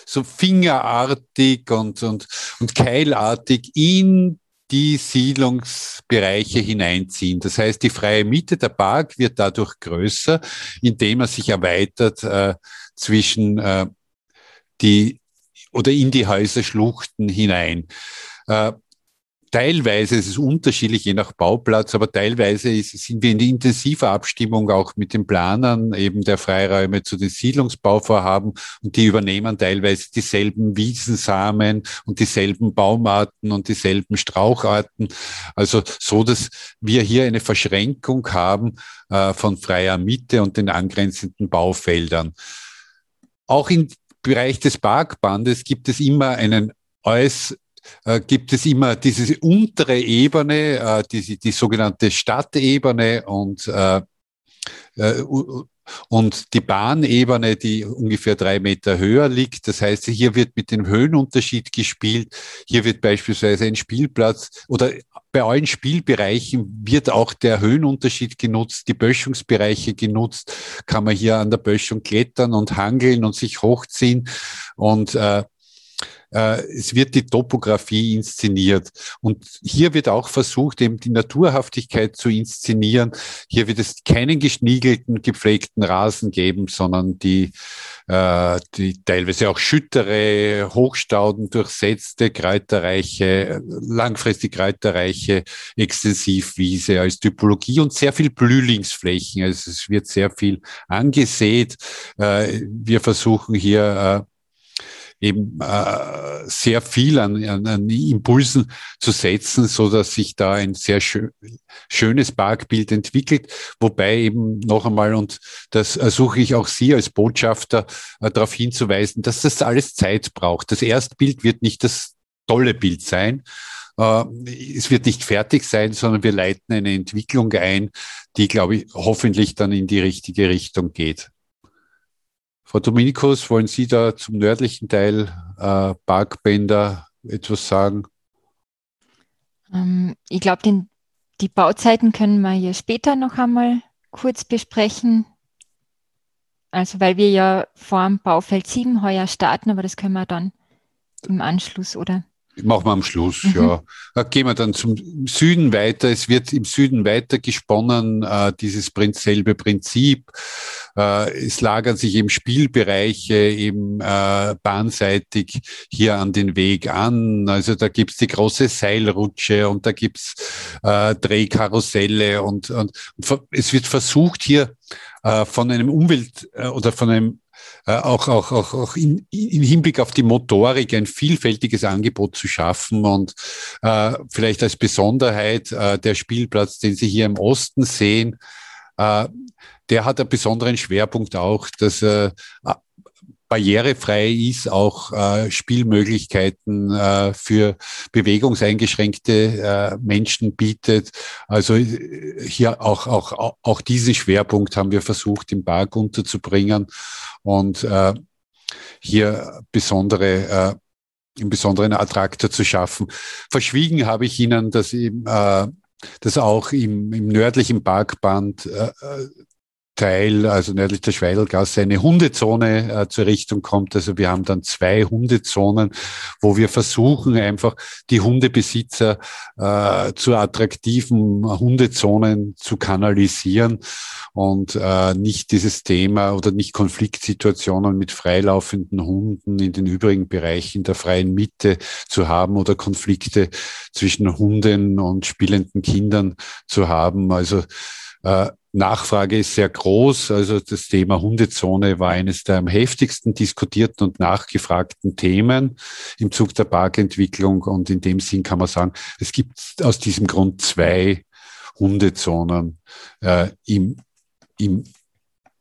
so fingerartig und, und, und keilartig in die Siedlungsbereiche hineinziehen. Das heißt, die freie Mitte der Park wird dadurch größer, indem er sich erweitert äh, zwischen äh, die oder in die Häuserschluchten hinein. Äh, Teilweise ist es unterschiedlich, je nach Bauplatz, aber teilweise ist, sind wir in intensiver Abstimmung auch mit den Planern eben der Freiräume zu den Siedlungsbauvorhaben und die übernehmen teilweise dieselben Wiesensamen und dieselben Baumarten und dieselben Straucharten. Also so, dass wir hier eine Verschränkung haben äh, von freier Mitte und den angrenzenden Baufeldern. Auch im Bereich des Parkbandes gibt es immer einen äuß äh, gibt es immer diese untere Ebene, äh, die, die sogenannte Stadtebene und äh, äh und die Bahnebene, die ungefähr drei Meter höher liegt. Das heißt, hier wird mit dem Höhenunterschied gespielt. Hier wird beispielsweise ein Spielplatz oder bei allen Spielbereichen wird auch der Höhenunterschied genutzt, die Böschungsbereiche genutzt. Kann man hier an der Böschung klettern und hangeln und sich hochziehen. Und äh, es wird die Topografie inszeniert. Und hier wird auch versucht, eben die Naturhaftigkeit zu inszenieren. Hier wird es keinen geschniegelten, gepflegten Rasen geben, sondern die, äh, die teilweise auch schüttere, Hochstauden durchsetzte, kräuterreiche, langfristig kräuterreiche Extensivwiese als Typologie und sehr viel Blühlingsflächen. Also es wird sehr viel angesät. Äh, wir versuchen hier äh, eben äh, sehr viel an, an, an Impulsen zu setzen, so dass sich da ein sehr schön, schönes Parkbild entwickelt. Wobei eben noch einmal, und das suche ich auch Sie als Botschafter äh, darauf hinzuweisen, dass das alles Zeit braucht. Das Erstbild wird nicht das tolle Bild sein. Äh, es wird nicht fertig sein, sondern wir leiten eine Entwicklung ein, die, glaube ich, hoffentlich dann in die richtige Richtung geht. Frau Dominikus, wollen Sie da zum nördlichen Teil äh, Parkbänder etwas sagen? Ähm, ich glaube, die Bauzeiten können wir hier später noch einmal kurz besprechen. Also weil wir ja vor dem Baufeld 7 heuer starten, aber das können wir dann im Anschluss, oder? Machen wir am Schluss, mhm. ja. Da gehen wir dann zum Süden weiter. Es wird im Süden weiter gesponnen, äh, dieses selbe Prinzip. Äh, es lagern sich eben Spielbereiche eben äh, bahnseitig hier an den Weg an. Also da gibt's die große Seilrutsche und da gibt's äh, Drehkarusselle und, und, und es wird versucht hier äh, von einem Umwelt- äh, oder von einem auch, auch, auch, auch in, in Hinblick auf die Motorik ein vielfältiges Angebot zu schaffen und äh, vielleicht als Besonderheit äh, der Spielplatz, den Sie hier im Osten sehen, äh, der hat einen besonderen Schwerpunkt auch, dass äh, barrierefrei ist, auch äh, Spielmöglichkeiten äh, für bewegungseingeschränkte äh, Menschen bietet. Also äh, hier auch, auch, auch diesen Schwerpunkt haben wir versucht, im Park unterzubringen und äh, hier besondere äh, einen besonderen Attraktor zu schaffen. Verschwiegen habe ich Ihnen, dass eben äh, dass auch im, im nördlichen Parkband äh, äh Teil, also nördlich der Schweidelgasse, eine Hundezone äh, zur Richtung kommt. Also wir haben dann zwei Hundezonen, wo wir versuchen, einfach die Hundebesitzer äh, zu attraktiven Hundezonen zu kanalisieren und äh, nicht dieses Thema oder nicht Konfliktsituationen mit freilaufenden Hunden in den übrigen Bereichen der freien Mitte zu haben oder Konflikte zwischen Hunden und spielenden Kindern zu haben. Also äh, Nachfrage ist sehr groß. Also das Thema Hundezone war eines der am heftigsten diskutierten und nachgefragten Themen im Zug der Parkentwicklung. Und in dem Sinn kann man sagen, es gibt aus diesem Grund zwei Hundezonen äh, im, im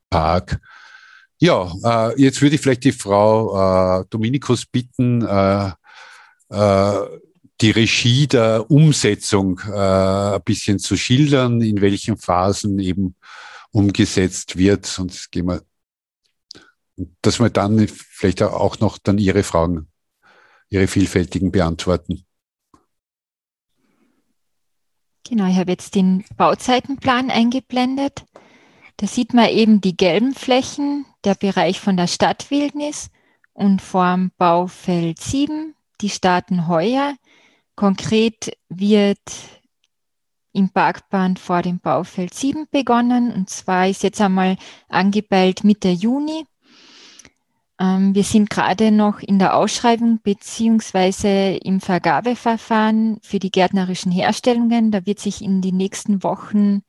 Park. Ja, äh, jetzt würde ich vielleicht die Frau äh, Dominikus bitten, äh, äh, die Regie der Umsetzung äh, ein bisschen zu schildern, in welchen Phasen eben umgesetzt wird. Sonst gehen wir, dass wir dann vielleicht auch noch dann Ihre Fragen, Ihre vielfältigen beantworten. Genau, ich habe jetzt den Bauzeitenplan eingeblendet. Da sieht man eben die gelben Flächen, der Bereich von der Stadtwildnis und vorm Baufeld 7, die starten heuer. Konkret wird im Parkband vor dem Baufeld 7 begonnen und zwar ist jetzt einmal angepeilt Mitte Juni. Ähm, wir sind gerade noch in der Ausschreibung beziehungsweise im Vergabeverfahren für die gärtnerischen Herstellungen. Da wird sich in den nächsten Wochen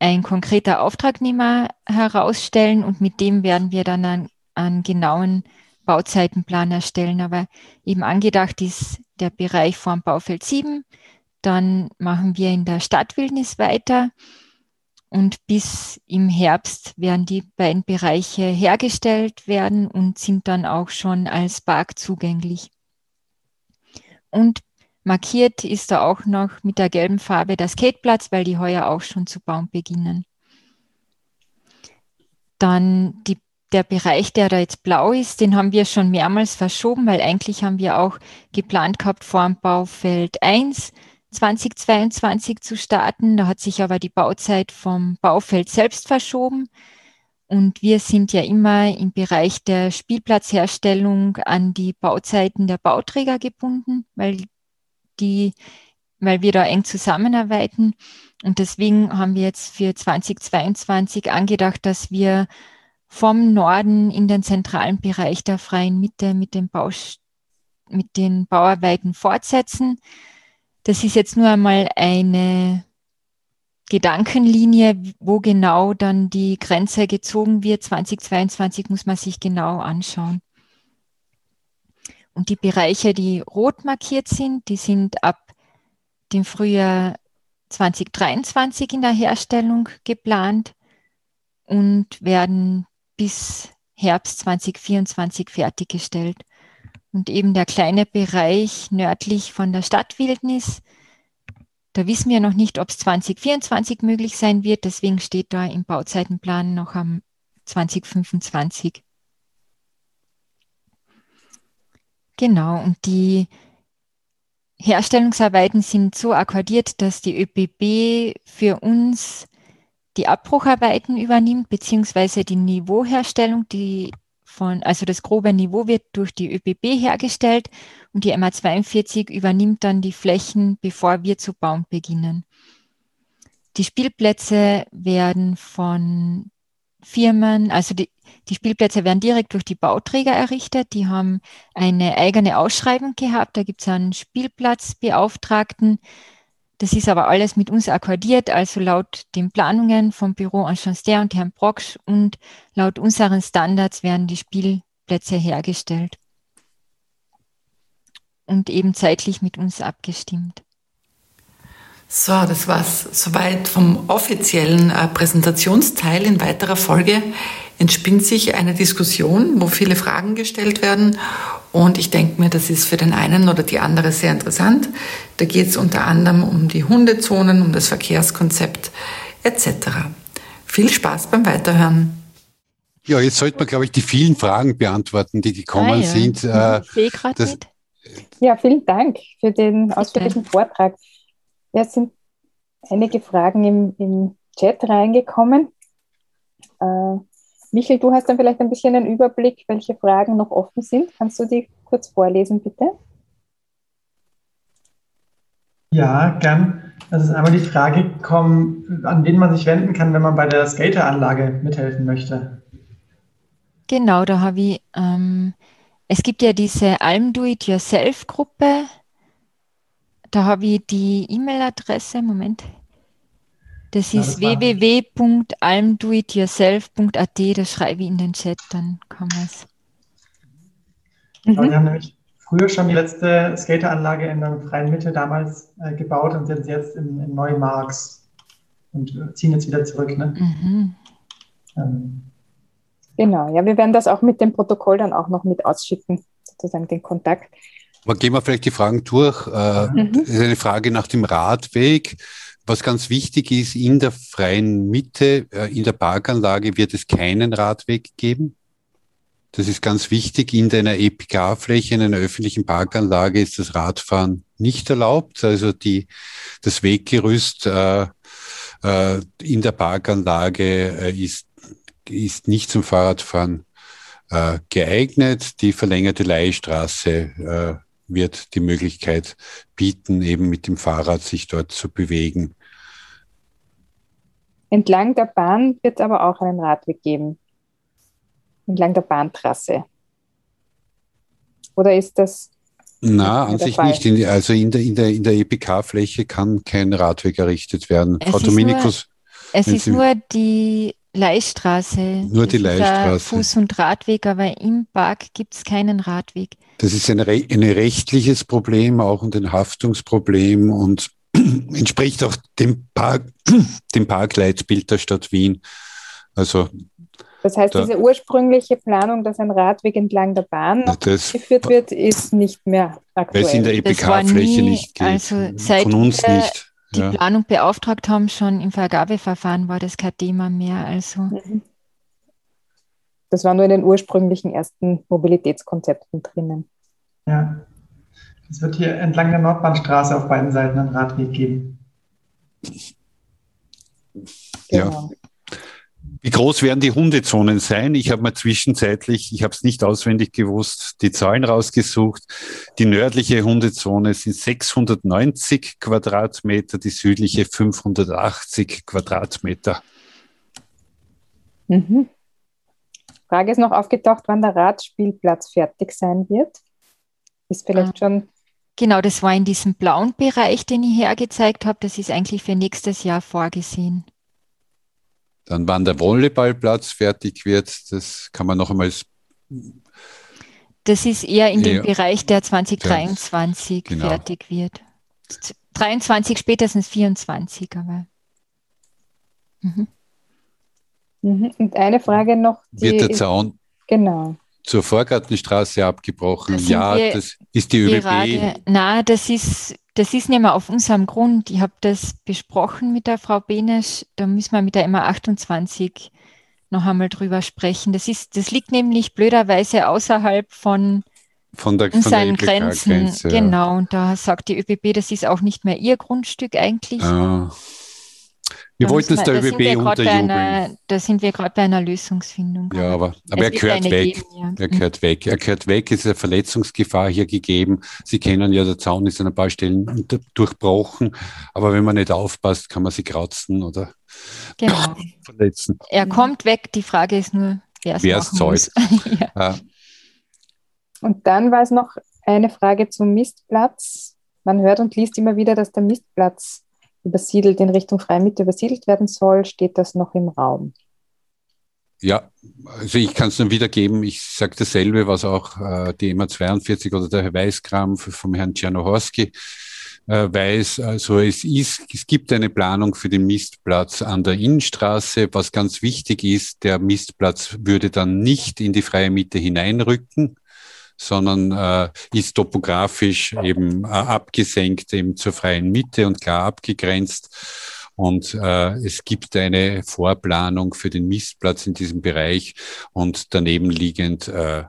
ein konkreter Auftragnehmer herausstellen und mit dem werden wir dann einen, einen genauen Bauzeitenplan erstellen. Aber eben angedacht ist der Bereich vorm Baufeld 7. Dann machen wir in der Stadtwildnis weiter. Und bis im Herbst werden die beiden Bereiche hergestellt werden und sind dann auch schon als Park zugänglich. Und markiert ist da auch noch mit der gelben Farbe der Skateplatz, weil die heuer auch schon zu bauen beginnen. Dann die der Bereich, der da jetzt blau ist, den haben wir schon mehrmals verschoben, weil eigentlich haben wir auch geplant gehabt, vor dem Baufeld 1 2022 zu starten. Da hat sich aber die Bauzeit vom Baufeld selbst verschoben. Und wir sind ja immer im Bereich der Spielplatzherstellung an die Bauzeiten der Bauträger gebunden, weil die, weil wir da eng zusammenarbeiten. Und deswegen haben wir jetzt für 2022 angedacht, dass wir vom Norden in den zentralen Bereich der freien Mitte mit dem Bau, mit den Bauarbeiten fortsetzen. Das ist jetzt nur einmal eine Gedankenlinie, wo genau dann die Grenze gezogen wird. 2022 muss man sich genau anschauen. Und die Bereiche, die rot markiert sind, die sind ab dem Frühjahr 2023 in der Herstellung geplant und werden bis Herbst 2024 fertiggestellt. Und eben der kleine Bereich nördlich von der Stadtwildnis, da wissen wir noch nicht, ob es 2024 möglich sein wird. Deswegen steht da im Bauzeitenplan noch am 2025. Genau, und die Herstellungsarbeiten sind so akkordiert, dass die ÖPB für uns die Abbrucharbeiten übernimmt, beziehungsweise die Niveauherstellung, die von, also das grobe Niveau wird durch die ÖBB hergestellt und die MA42 übernimmt dann die Flächen, bevor wir zu bauen beginnen. Die Spielplätze werden von Firmen, also die, die Spielplätze werden direkt durch die Bauträger errichtet. Die haben eine eigene Ausschreibung gehabt. Da gibt es einen Spielplatzbeauftragten, das ist aber alles mit uns akkordiert, also laut den Planungen vom Büro Enchanster und Herrn Brocksch und laut unseren Standards werden die Spielplätze hergestellt und eben zeitlich mit uns abgestimmt. So, das war's soweit vom offiziellen äh, Präsentationsteil. In weiterer Folge entspinnt sich eine Diskussion, wo viele Fragen gestellt werden und ich denke mir, das ist für den einen oder die andere sehr interessant. Da geht es unter anderem um die Hundezonen, um das Verkehrskonzept etc. Viel Spaß beim Weiterhören. Ja, jetzt sollte man, glaube ich, die vielen Fragen beantworten, die gekommen ah, ja. sind. Äh, ich sehe gerade mit. Ja, vielen Dank für den ausführlichen Vortrag. Ja, es sind einige Fragen im, im Chat reingekommen. Äh, Michel, du hast dann vielleicht ein bisschen einen Überblick, welche Fragen noch offen sind. Kannst du die kurz vorlesen, bitte? Ja, gern. Das ist einmal die Frage gekommen, an wen man sich wenden kann, wenn man bei der Skateranlage mithelfen möchte. Genau, da habe ich, ähm, es gibt ja diese Alm Do It Yourself Gruppe. Da habe ich die E-Mail-Adresse, Moment, das ist ja, www.almdoityourself.at, das schreibe ich in den Chat, dann kann man es. Mhm. Wir haben nämlich früher schon die letzte Skateranlage in der freien Mitte damals äh, gebaut und sind jetzt in, in Neumarks und äh, ziehen jetzt wieder zurück. Ne? Mhm. Ähm. Genau, ja, wir werden das auch mit dem Protokoll dann auch noch mit ausschicken, sozusagen den Kontakt. Aber gehen wir vielleicht die Fragen durch. Äh, mhm. Das ist eine Frage nach dem Radweg. Was ganz wichtig ist, in der freien Mitte, äh, in der Parkanlage wird es keinen Radweg geben. Das ist ganz wichtig. In einer EPK-Fläche, in einer öffentlichen Parkanlage ist das Radfahren nicht erlaubt. Also die, das Weggerüst äh, äh, in der Parkanlage äh, ist, ist nicht zum Fahrradfahren äh, geeignet. Die verlängerte Leihstraße äh, wird die Möglichkeit bieten, eben mit dem Fahrrad sich dort zu bewegen. Entlang der Bahn wird es aber auch einen Radweg geben. Entlang der Bahntrasse. Oder ist das? Na, an sich Fall? nicht. In, also in der, in der, in der EPK-Fläche kann kein Radweg errichtet werden. Es Frau Dominikus. Nur, es ist Sie, nur die Leihstraße. Nur die Leihstraße. Fuß- und Radweg, aber im Park gibt es keinen Radweg. Das ist ein, ein rechtliches Problem, auch und ein Haftungsproblem und [CLEARS THROAT] entspricht auch dem, Park, [CLEARS THROAT] dem Parkleitbild der Stadt Wien. Also das heißt, da, diese ursprüngliche Planung, dass ein Radweg entlang der Bahn das, geführt wird, ist nicht mehr aktuell. Weil es in der EPK-Fläche nicht geht. Also seit Von uns wir nicht. Die ja. Planung beauftragt haben, schon im Vergabeverfahren war das kein Thema mehr. Also. Mhm. Das war nur in den ursprünglichen ersten Mobilitätskonzepten drinnen. Ja. Es wird hier entlang der Nordbahnstraße auf beiden Seiten einen Radweg geben. Ja. Wie groß werden die Hundezonen sein? Ich habe mal zwischenzeitlich, ich habe es nicht auswendig gewusst, die Zahlen rausgesucht. Die nördliche Hundezone sind 690 Quadratmeter, die südliche 580 Quadratmeter. Mhm. Frage ist noch aufgetaucht, wann der Radspielplatz fertig sein wird. Ist vielleicht ah. schon. Genau, das war in diesem blauen Bereich, den ich hergezeigt habe. Das ist eigentlich für nächstes Jahr vorgesehen. Dann, wann der Volleyballplatz fertig wird, das kann man noch einmal. Das ist eher in dem Bereich, der 2023 genau. fertig wird. 23 spätestens 24, aber. Mhm. Mhm. Und eine Frage noch. Wird der Zaun genau. Zur Vorgartenstraße abgebrochen? Das ja, das ist die ÖBB. Na, das ist, das ist nicht mehr auf unserem Grund. Ich habe das besprochen mit der Frau Benesch. Da müssen wir mit der MA 28 noch einmal drüber sprechen. Das, ist, das liegt nämlich blöderweise außerhalb von, von, der, von seinen der Grenzen. Grenze, genau, und da sagt die ÖBB, das ist auch nicht mehr ihr Grundstück eigentlich. Ah. Wir da wollten es der ÖBB unterjubeln. Einer, da sind wir gerade bei einer Lösungsfindung. Ja, aber, aber er gehört weg. Geben, ja. Er gehört weg. Er gehört weg. Es ist eine Verletzungsgefahr hier gegeben. Sie kennen ja, der Zaun ist an ein paar Stellen durchbrochen. Aber wenn man nicht aufpasst, kann man sie kratzen oder genau. [LAUGHS] verletzen. Er kommt weg. Die Frage ist nur, wer es zahlt. [LAUGHS] ja. Und dann war es noch eine Frage zum Mistplatz. Man hört und liest immer wieder, dass der Mistplatz übersiedelt in Richtung Freimitte übersiedelt werden soll, steht das noch im Raum? Ja, also ich kann es nur wiedergeben. Ich sage dasselbe, was auch äh, die EMA 42 oder der Weißkram vom Herrn Czernohorski äh, weiß. Also es ist, es gibt eine Planung für den Mistplatz an der Innenstraße. Was ganz wichtig ist, der Mistplatz würde dann nicht in die freie Mitte hineinrücken, sondern äh, ist topografisch eben äh, abgesenkt eben zur freien Mitte und klar abgegrenzt. Und äh, es gibt eine Vorplanung für den Mistplatz in diesem Bereich und daneben liegend äh,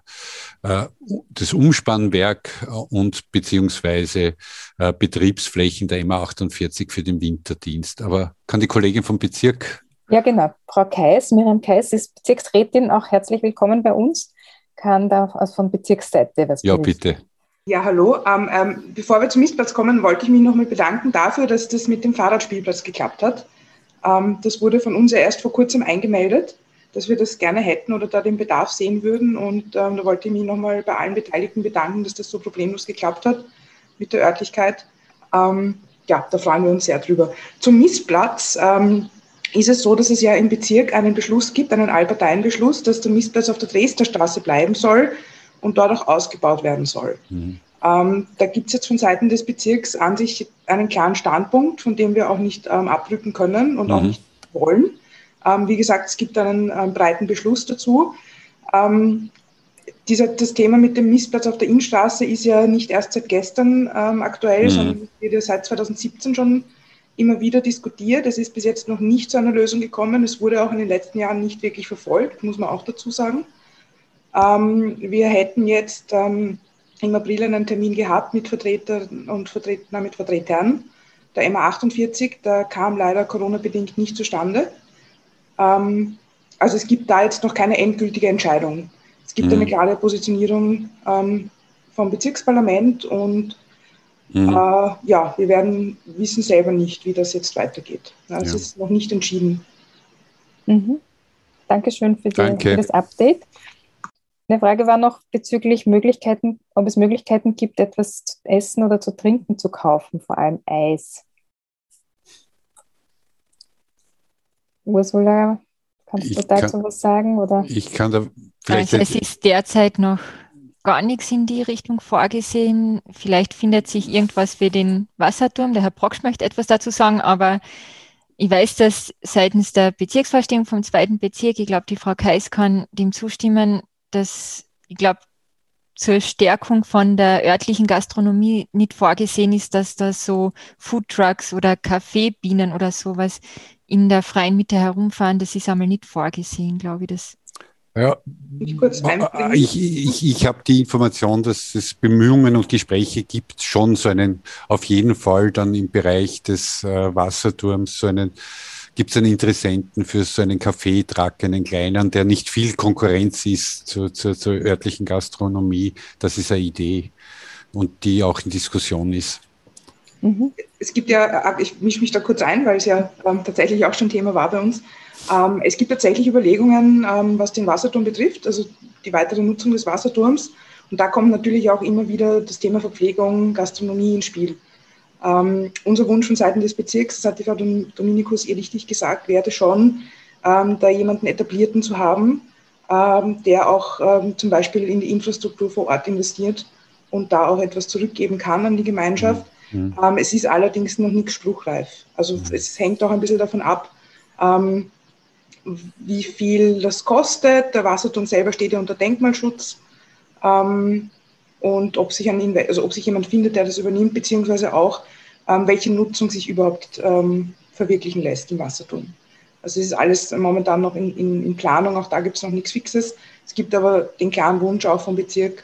äh, das Umspannwerk und beziehungsweise äh, Betriebsflächen der MA48 für den Winterdienst. Aber kann die Kollegin vom Bezirk? Ja, genau. Frau Kais, Miriam Kais ist Bezirksrätin, auch herzlich willkommen bei uns kann da von Bezirksseite was Ja, berichten. bitte. Ja, hallo. Ähm, ähm, bevor wir zum Mistplatz kommen, wollte ich mich nochmal bedanken dafür, dass das mit dem Fahrradspielplatz geklappt hat. Ähm, das wurde von uns ja erst vor kurzem eingemeldet, dass wir das gerne hätten oder da den Bedarf sehen würden. Und ähm, da wollte ich mich nochmal bei allen Beteiligten bedanken, dass das so problemlos geklappt hat mit der Örtlichkeit. Ähm, ja, da freuen wir uns sehr drüber. Zum Mistplatz. Ist es so, dass es ja im Bezirk einen Beschluss gibt, einen Allparteienbeschluss, dass der Mistplatz auf der Dresdner Straße bleiben soll und dort auch ausgebaut werden soll. Mhm. Ähm, da gibt es jetzt von Seiten des Bezirks an sich einen klaren Standpunkt, von dem wir auch nicht ähm, abrücken können und mhm. auch nicht wollen. Ähm, wie gesagt, es gibt einen ähm, breiten Beschluss dazu. Ähm, dieser, das Thema mit dem Mistplatz auf der Innenstraße ist ja nicht erst seit gestern ähm, aktuell, mhm. sondern wird ja seit 2017 schon immer wieder diskutiert. Es ist bis jetzt noch nicht zu einer Lösung gekommen. Es wurde auch in den letzten Jahren nicht wirklich verfolgt, muss man auch dazu sagen. Ähm, wir hätten jetzt ähm, im April einen Termin gehabt mit Vertretern und Vertret na, mit Vertretern der MA 48. Da kam leider Corona-bedingt nicht zustande. Ähm, also es gibt da jetzt noch keine endgültige Entscheidung. Es gibt mhm. eine klare Positionierung ähm, vom Bezirksparlament und Mhm. Äh, ja, wir werden wissen selber nicht, wie das jetzt weitergeht. Also ja. Es ist noch nicht entschieden. Mhm. Dankeschön für, die, Danke. für das Update. Eine Frage war noch bezüglich Möglichkeiten, ob es Möglichkeiten gibt, etwas zu essen oder zu trinken zu kaufen, vor allem Eis. Ursula, kannst ich du dazu kann, was sagen? Oder? Ich kann da vielleicht. Also es ist derzeit noch gar nichts in die Richtung vorgesehen. Vielleicht findet sich irgendwas für den Wasserturm. Der Herr Brocksch möchte etwas dazu sagen, aber ich weiß, dass seitens der Bezirksvorstellung vom zweiten Bezirk, ich glaube, die Frau Kais kann dem zustimmen, dass, ich glaube, zur Stärkung von der örtlichen Gastronomie nicht vorgesehen ist, dass da so Foodtrucks oder Kaffeebienen oder sowas in der freien Mitte herumfahren. Das ist einmal nicht vorgesehen, glaube ich. Das ja, ich, ich, ich habe die Information, dass es Bemühungen und Gespräche gibt, schon so einen, auf jeden Fall dann im Bereich des äh, Wasserturms so einen gibt es einen Interessenten für so einen Kaffeetruck, einen kleinen, der nicht viel Konkurrenz ist zur, zur, zur örtlichen Gastronomie. Das ist eine Idee und die auch in Diskussion ist. Mhm. Es gibt ja, ich mische mich da kurz ein, weil es ja ähm, tatsächlich auch schon Thema war bei uns. Ähm, es gibt tatsächlich Überlegungen, ähm, was den Wasserturm betrifft, also die weitere Nutzung des Wasserturms. Und da kommt natürlich auch immer wieder das Thema Verpflegung, Gastronomie ins Spiel. Ähm, unser Wunsch von Seiten des Bezirks, das hat die Frau Dominikus eh richtig gesagt, wäre schon, ähm, da jemanden etablierten zu haben, ähm, der auch ähm, zum Beispiel in die Infrastruktur vor Ort investiert und da auch etwas zurückgeben kann an die Gemeinschaft. Mhm. Ähm, es ist allerdings noch nicht spruchreif. Also mhm. es hängt auch ein bisschen davon ab, ähm, wie viel das kostet. Der Wasserturm selber steht ja unter Denkmalschutz. und ob sich, ein, also ob sich jemand findet, der das übernimmt, beziehungsweise auch, ähm, welche Nutzung sich überhaupt ähm, verwirklichen lässt im Wasserturm. Also es ist alles momentan noch in, in, in Planung, auch da gibt es noch nichts Fixes. Es gibt aber den klaren Wunsch auch vom Bezirk,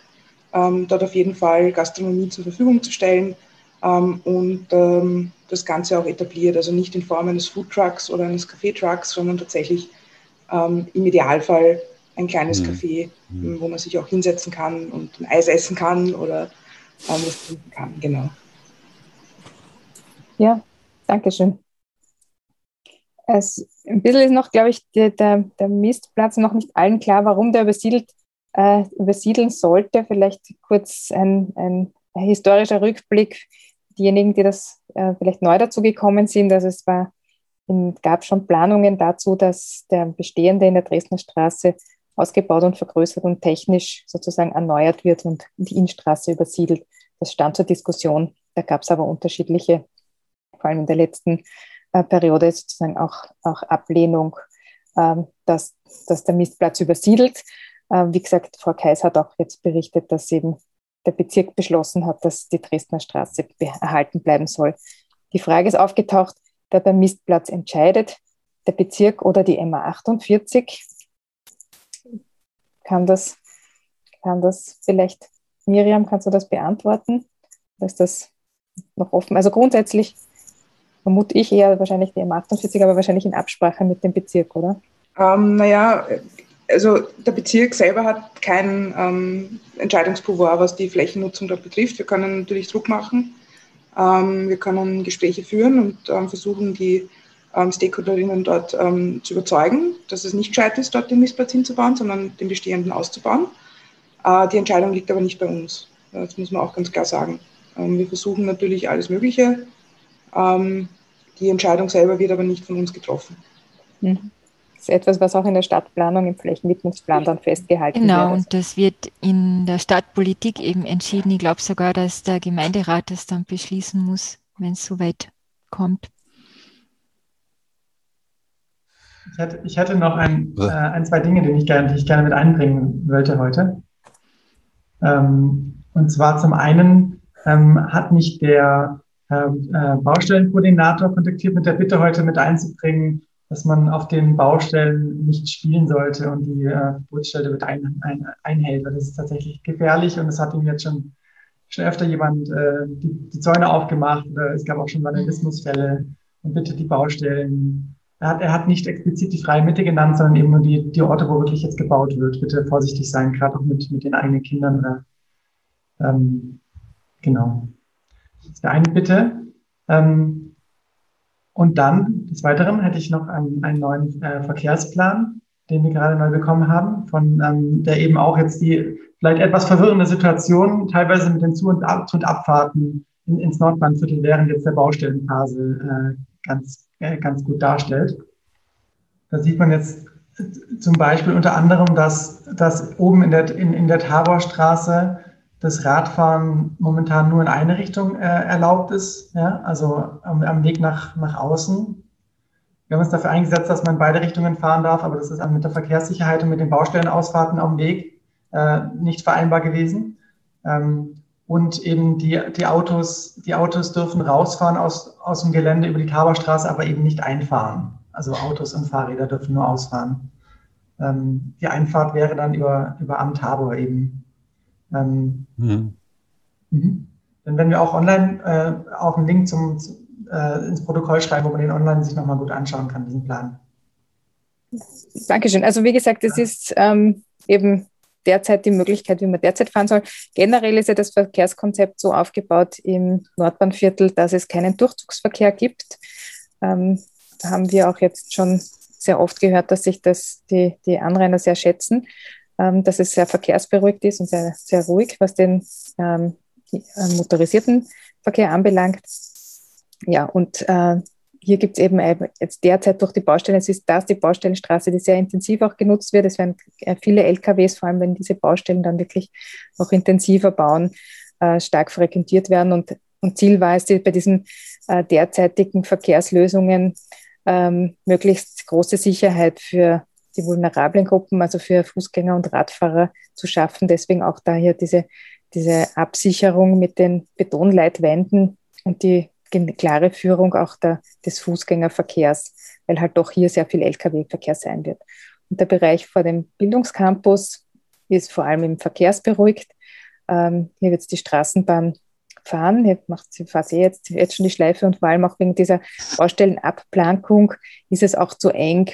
ähm, dort auf jeden Fall Gastronomie zur Verfügung zu stellen ähm, und ähm, das Ganze auch etabliert, also nicht in Form eines Foodtrucks oder eines Kaffeetrucks, sondern tatsächlich ähm, im Idealfall ein kleines mhm. Café, mhm. wo man sich auch hinsetzen kann und ein Eis essen kann oder ähm, was trinken kann, genau. Ja, danke schön. Es, ein bisschen ist noch, glaube ich, der, der, der, Mistplatz noch nicht allen klar, warum der übersiedelt, äh, übersiedeln sollte. Vielleicht kurz ein, ein, historischer Rückblick. Diejenigen, die das äh, vielleicht neu dazu gekommen sind, also es war, gab schon Planungen dazu, dass der bestehende in der Dresdner Straße ausgebaut und vergrößert und technisch sozusagen erneuert wird und die Innenstraße übersiedelt. Das stand zur Diskussion. Da gab es aber unterschiedliche vor allem in der letzten äh, Periode sozusagen auch, auch Ablehnung, ähm, dass, dass der Mistplatz übersiedelt. Äh, wie gesagt, Frau Kais hat auch jetzt berichtet, dass eben der Bezirk beschlossen hat, dass die Dresdner Straße erhalten bleiben soll. Die Frage ist aufgetaucht, wer beim Mistplatz entscheidet, der Bezirk oder die MA 48. Kann das, kann das vielleicht, Miriam, kannst du das beantworten? Oder ist das noch offen? Also grundsätzlich vermute ich eher wahrscheinlich die M48, aber wahrscheinlich in Absprache mit dem Bezirk, oder? Ähm, naja, also der Bezirk selber hat kein ähm, Entscheidungspouvoir, was die Flächennutzung dort betrifft. Wir können natürlich Druck machen, ähm, wir können Gespräche führen und ähm, versuchen, die ähm, Stakeholderinnen dort ähm, zu überzeugen, dass es nicht gescheit ist, dort den Mistplatz hinzubauen, sondern den bestehenden auszubauen. Äh, die Entscheidung liegt aber nicht bei uns. Das muss man auch ganz klar sagen. Ähm, wir versuchen natürlich alles Mögliche. Die Entscheidung selber wird aber nicht von uns getroffen. Mhm. Ist etwas, was auch in der Stadtplanung, im Flächenwidmungsplan dann festgehalten genau, wird. Genau, und das wird in der Stadtpolitik eben entschieden. Ich glaube sogar, dass der Gemeinderat das dann beschließen muss, wenn es soweit kommt. Ich hätte, ich hätte noch ein, äh, ein, zwei Dinge, die ich, gerne, die ich gerne mit einbringen wollte heute. Ähm, und zwar zum einen ähm, hat mich der ähm, äh, Baustellenkoordinator kontaktiert mit der Bitte, heute mit einzubringen, dass man auf den Baustellen nicht spielen sollte und die äh, Verbotsstelle wird ein, ein, einhält. Weil das ist tatsächlich gefährlich und es hat ihm jetzt schon, schon öfter jemand äh, die, die Zäune aufgemacht oder es gab auch schon Vandalismusfälle und bitte die Baustellen. Er hat, er hat nicht explizit die freie Mitte genannt, sondern eben nur die, die Orte, wo wirklich jetzt gebaut wird. Bitte vorsichtig sein, gerade auch mit, mit den eigenen Kindern oder ähm, genau. Das ist der eine Bitte. Ähm, und dann, des Weiteren, hätte ich noch einen, einen neuen äh, Verkehrsplan, den wir gerade neu bekommen haben, von ähm, der eben auch jetzt die vielleicht etwas verwirrende Situation teilweise mit den Zu- und, Ab und Abfahrten in, ins Nordbahnviertel während jetzt der Baustellenphase äh, ganz, äh, ganz gut darstellt. Da sieht man jetzt zum Beispiel unter anderem, dass, dass oben in der, in, in der Taborstraße das Radfahren momentan nur in eine Richtung äh, erlaubt ist, ja, also am, am, Weg nach, nach außen. Wir haben uns dafür eingesetzt, dass man in beide Richtungen fahren darf, aber das ist mit der Verkehrssicherheit und mit den Baustellenausfahrten am Weg äh, nicht vereinbar gewesen. Ähm, und eben die, die, Autos, die Autos dürfen rausfahren aus, aus dem Gelände über die Taberstraße, aber eben nicht einfahren. Also Autos und Fahrräder dürfen nur ausfahren. Ähm, die Einfahrt wäre dann über, über Am Tabor eben ähm, mhm. Mhm. Dann werden wir auch online äh, auch einen Link zum, äh, ins Protokoll schreiben, wo man den online sich nochmal gut anschauen kann, diesen Plan. Dankeschön. Also wie gesagt, es ist ähm, eben derzeit die Möglichkeit, wie man derzeit fahren soll. Generell ist ja das Verkehrskonzept so aufgebaut im Nordbahnviertel, dass es keinen Durchzugsverkehr gibt. Ähm, da haben wir auch jetzt schon sehr oft gehört, dass sich das die, die Anrainer sehr schätzen, dass es sehr verkehrsberuhigt ist und sehr, sehr ruhig, was den ähm, äh, motorisierten Verkehr anbelangt. Ja, und äh, hier gibt es eben jetzt derzeit durch die Baustellen, es ist das die Baustellenstraße, die sehr intensiv auch genutzt wird. Es werden äh, viele LKWs, vor allem wenn diese Baustellen dann wirklich noch intensiver bauen, äh, stark frequentiert werden. Und, und Ziel war es, bei diesen äh, derzeitigen Verkehrslösungen ähm, möglichst große Sicherheit für die vulnerablen Gruppen, also für Fußgänger und Radfahrer zu schaffen. Deswegen auch daher diese, diese Absicherung mit den Betonleitwänden und die klare Führung auch der, des Fußgängerverkehrs, weil halt doch hier sehr viel Lkw-Verkehr sein wird. Und der Bereich vor dem Bildungscampus ist vor allem im Verkehrsberuhigt. Ähm, hier wird die Straßenbahn fahren. Hier macht sie fast eh jetzt, jetzt schon die Schleife und vor allem auch wegen dieser Baustellenabplankung ist es auch zu eng,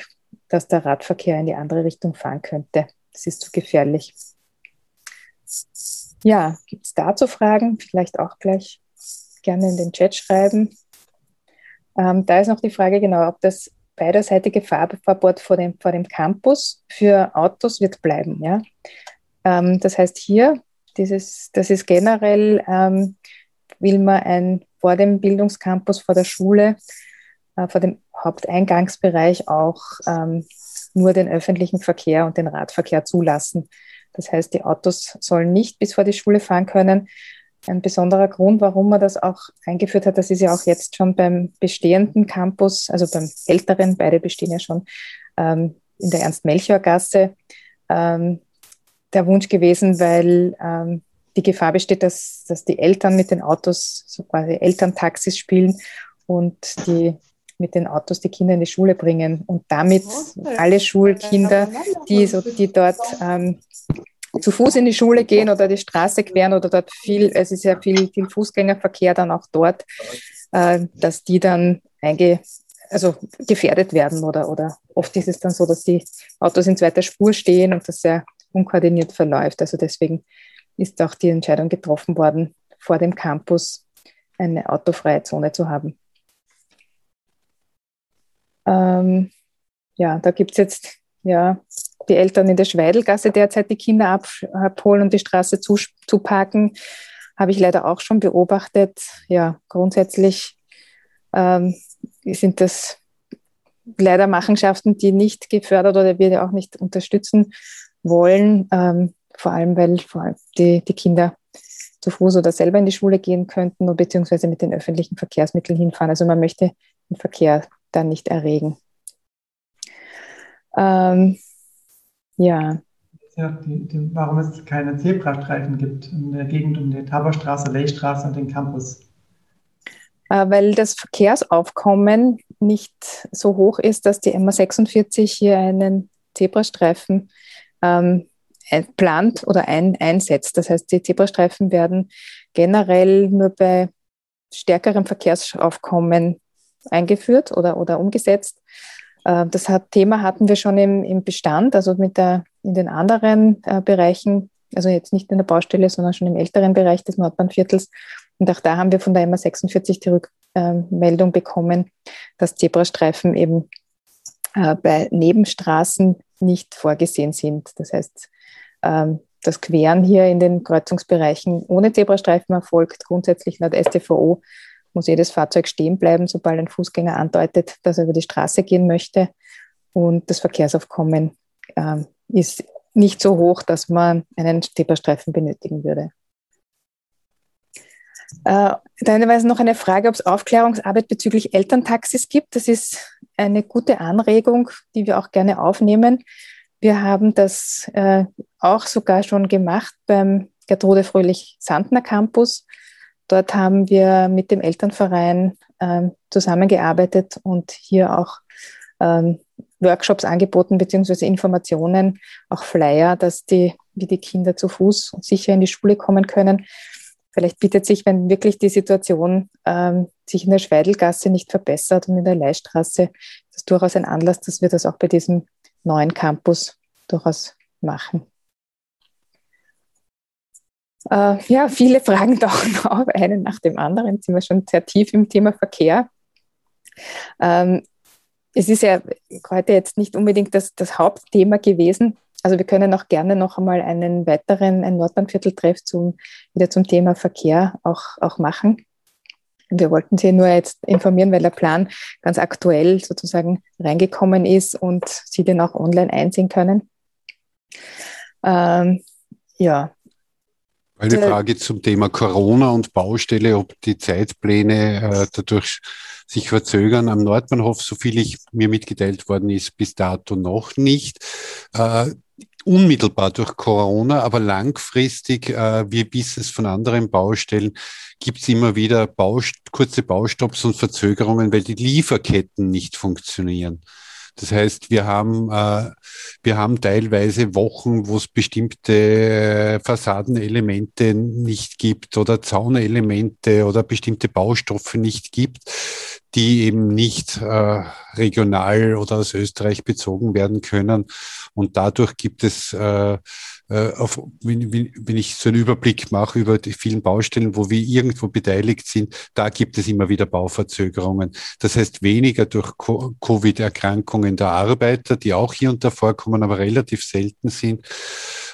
dass der Radverkehr in die andere Richtung fahren könnte. Das ist zu gefährlich. Ja, gibt es dazu Fragen? Vielleicht auch gleich gerne in den Chat schreiben. Ähm, da ist noch die Frage genau, ob das beiderseitige Fahrverbot vor dem, vor dem Campus für Autos wird bleiben. Ja? Ähm, das heißt hier, dieses, das ist generell, ähm, will man ein, vor dem Bildungscampus, vor der Schule, äh, vor dem Haupteingangsbereich auch ähm, nur den öffentlichen Verkehr und den Radverkehr zulassen. Das heißt, die Autos sollen nicht bis vor die Schule fahren können ein besonderer Grund, warum man das auch eingeführt hat. Das ist ja auch jetzt schon beim bestehenden Campus, also beim älteren, beide bestehen ja schon ähm, in der Ernst-Melchior-Gasse, ähm, der Wunsch gewesen, weil ähm, die Gefahr besteht, dass, dass die Eltern mit den Autos so quasi Elterntaxis spielen und die mit den Autos die Kinder in die Schule bringen und damit alle Schulkinder, die, so, die dort ähm, zu Fuß in die Schule gehen oder die Straße queren oder dort viel, es ist ja viel, viel Fußgängerverkehr dann auch dort, äh, dass die dann einge, also gefährdet werden oder, oder oft ist es dann so, dass die Autos in zweiter Spur stehen und das sehr unkoordiniert verläuft. Also deswegen ist auch die Entscheidung getroffen worden, vor dem Campus eine autofreie Zone zu haben. Ähm, ja, da gibt es jetzt ja die Eltern in der Schweidelgasse derzeit die Kinder ab, abholen und die Straße zu parken, habe ich leider auch schon beobachtet. Ja, grundsätzlich ähm, sind das leider Machenschaften, die nicht gefördert oder wir auch nicht unterstützen wollen, ähm, vor allem weil vor allem die, die Kinder zu Fuß oder selber in die Schule gehen könnten oder beziehungsweise mit den öffentlichen Verkehrsmitteln hinfahren. Also man möchte den Verkehr dann nicht erregen. Ähm, ja. ja die, die, warum es keine Zebrastreifen gibt in der Gegend um die Taberstraße, Leystraße und den Campus. Äh, weil das Verkehrsaufkommen nicht so hoch ist, dass die MA46 hier einen Zebrastreifen ähm, plant oder ein, einsetzt. Das heißt, die Zebrastreifen werden generell nur bei stärkerem Verkehrsaufkommen eingeführt oder, oder umgesetzt. Äh, das Thema hatten wir schon im, im Bestand, also mit der, in den anderen äh, Bereichen, also jetzt nicht in der Baustelle, sondern schon im älteren Bereich des Nordbahnviertels. Und auch da haben wir von der MA 46 die Rückmeldung bekommen, dass Zebrastreifen eben äh, bei Nebenstraßen nicht vorgesehen sind. Das heißt, ähm, das Queren hier in den Kreuzungsbereichen ohne Zebrastreifen erfolgt grundsätzlich laut STVO muss jedes Fahrzeug stehen bleiben, sobald ein Fußgänger andeutet, dass er über die Straße gehen möchte. Und das Verkehrsaufkommen äh, ist nicht so hoch, dass man einen Zebrastreifen benötigen würde. Äh, dann noch eine Frage, ob es Aufklärungsarbeit bezüglich Elterntaxis gibt. Das ist eine gute Anregung, die wir auch gerne aufnehmen. Wir haben das äh, auch sogar schon gemacht beim Gertrude Fröhlich-Sandner Campus. Dort haben wir mit dem Elternverein ähm, zusammengearbeitet und hier auch ähm, Workshops angeboten, beziehungsweise Informationen, auch Flyer, dass die, wie die Kinder zu Fuß und sicher in die Schule kommen können. vielleicht bietet sich, wenn wirklich die Situation ähm, sich in der Schweidelgasse nicht verbessert und in der Leihstraße, das ist durchaus ein Anlass, dass wir das auch bei diesem neuen Campus durchaus machen. Äh, ja, viele Fragen [LAUGHS] tauchen auf, einen nach dem anderen. Jetzt sind wir schon sehr tief im Thema Verkehr. Ähm, es ist ja heute jetzt nicht unbedingt das, das Hauptthema gewesen. Also wir können auch gerne noch einmal einen weiteren, ein Nordbahnvierteltreff zum, wieder zum Thema Verkehr auch, auch machen. Wir wollten Sie nur jetzt informieren, weil der Plan ganz aktuell sozusagen reingekommen ist und Sie den auch online einsehen können. Ähm, ja, eine Frage zum Thema Corona und Baustelle, ob die Zeitpläne äh, dadurch sich verzögern. Am Nordbahnhof, so viel ich mir mitgeteilt worden ist, bis dato noch nicht. Äh, unmittelbar durch Corona, aber langfristig, äh, wie bis es von anderen Baustellen, gibt es immer wieder Baust kurze Baustopps und Verzögerungen, weil die Lieferketten nicht funktionieren. Das heißt, wir haben, äh, wir haben teilweise Wochen, wo es bestimmte Fassadenelemente nicht gibt oder Zaunelemente oder bestimmte Baustoffe nicht gibt, die eben nicht äh, regional oder aus Österreich bezogen werden können. Und dadurch gibt es äh, äh, auf, wenn, wenn ich so einen Überblick mache über die vielen Baustellen, wo wir irgendwo beteiligt sind, da gibt es immer wieder Bauverzögerungen. Das heißt weniger durch Covid-Erkrankungen der Arbeiter, die auch hier und da vorkommen, aber relativ selten sind,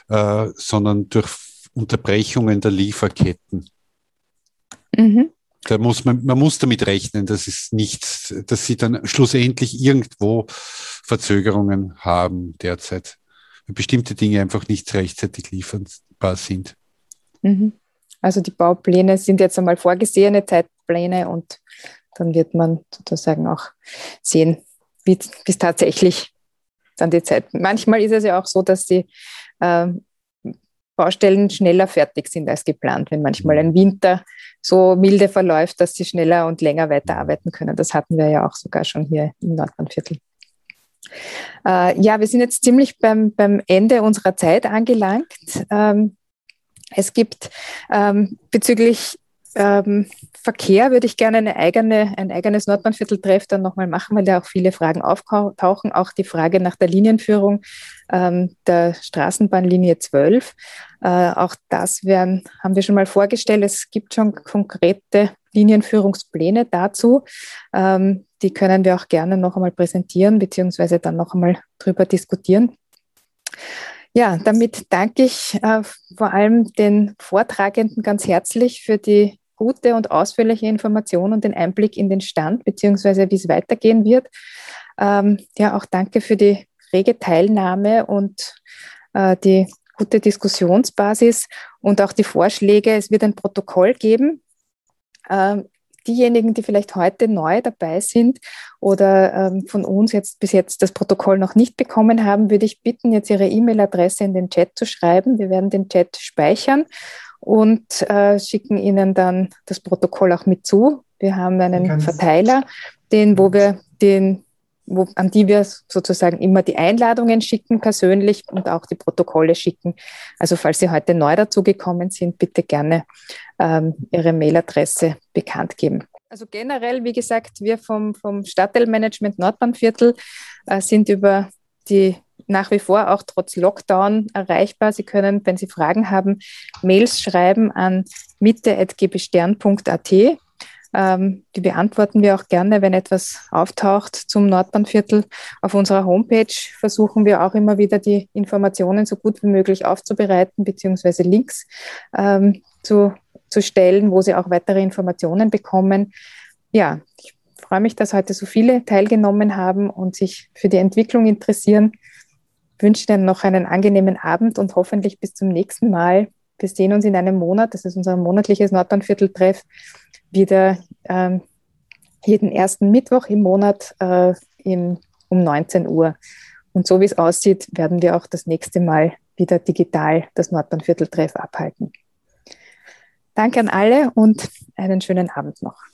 äh, sondern durch Unterbrechungen der Lieferketten. Mhm. Da muss man, man muss damit rechnen, dass es nichts, dass sie dann schlussendlich irgendwo Verzögerungen haben derzeit bestimmte Dinge einfach nicht rechtzeitig lieferbar sind. Mhm. Also die Baupläne sind jetzt einmal vorgesehene Zeitpläne und dann wird man sozusagen auch sehen, wie es tatsächlich dann die Zeit. Manchmal ist es ja auch so, dass die äh, Baustellen schneller fertig sind als geplant, wenn manchmal ein Winter so milde verläuft, dass sie schneller und länger weiterarbeiten können. Das hatten wir ja auch sogar schon hier im Nordbahnviertel. Äh, ja, wir sind jetzt ziemlich beim, beim Ende unserer Zeit angelangt. Ähm, es gibt ähm, bezüglich ähm, Verkehr würde ich gerne eine eigene, ein eigenes Nordbahnvierteltreff dann nochmal machen, weil da auch viele Fragen auftauchen. Auch die Frage nach der Linienführung ähm, der Straßenbahnlinie 12. Äh, auch das werden, haben wir schon mal vorgestellt. Es gibt schon konkrete Linienführungspläne dazu. Ähm, die können wir auch gerne noch einmal präsentieren, beziehungsweise dann noch einmal drüber diskutieren. Ja, damit danke ich äh, vor allem den Vortragenden ganz herzlich für die gute und ausführliche Information und den Einblick in den Stand, beziehungsweise wie es weitergehen wird. Ähm, ja, auch danke für die rege Teilnahme und äh, die gute Diskussionsbasis und auch die Vorschläge. Es wird ein Protokoll geben. Ähm, diejenigen, die vielleicht heute neu dabei sind oder ähm, von uns jetzt bis jetzt das Protokoll noch nicht bekommen haben, würde ich bitten, jetzt Ihre E-Mail-Adresse in den Chat zu schreiben. Wir werden den Chat speichern und äh, schicken Ihnen dann das Protokoll auch mit zu. Wir haben einen Verteiler, den, wo wir den wo, an die wir sozusagen immer die Einladungen schicken persönlich und auch die Protokolle schicken. Also falls Sie heute neu dazugekommen sind, bitte gerne ähm, Ihre Mailadresse bekannt geben. Also generell, wie gesagt, wir vom, vom Stadtteilmanagement Nordbahnviertel äh, sind über die nach wie vor auch trotz Lockdown erreichbar. Sie können, wenn Sie Fragen haben, Mails schreiben an mitte.gbstern.at ähm, die beantworten wir auch gerne, wenn etwas auftaucht zum Nordbahnviertel. Auf unserer Homepage versuchen wir auch immer wieder die Informationen so gut wie möglich aufzubereiten, beziehungsweise Links ähm, zu, zu stellen, wo Sie auch weitere Informationen bekommen. Ja, ich freue mich, dass heute so viele teilgenommen haben und sich für die Entwicklung interessieren. Ich wünsche Ihnen noch einen angenehmen Abend und hoffentlich bis zum nächsten Mal. Wir sehen uns in einem Monat. Das ist unser monatliches Nordbahnvierteltreff wieder ähm, jeden ersten Mittwoch im Monat äh, im, um 19 Uhr. Und so wie es aussieht, werden wir auch das nächste Mal wieder digital das Nordbahnvierteltreff abhalten. Danke an alle und einen schönen Abend noch.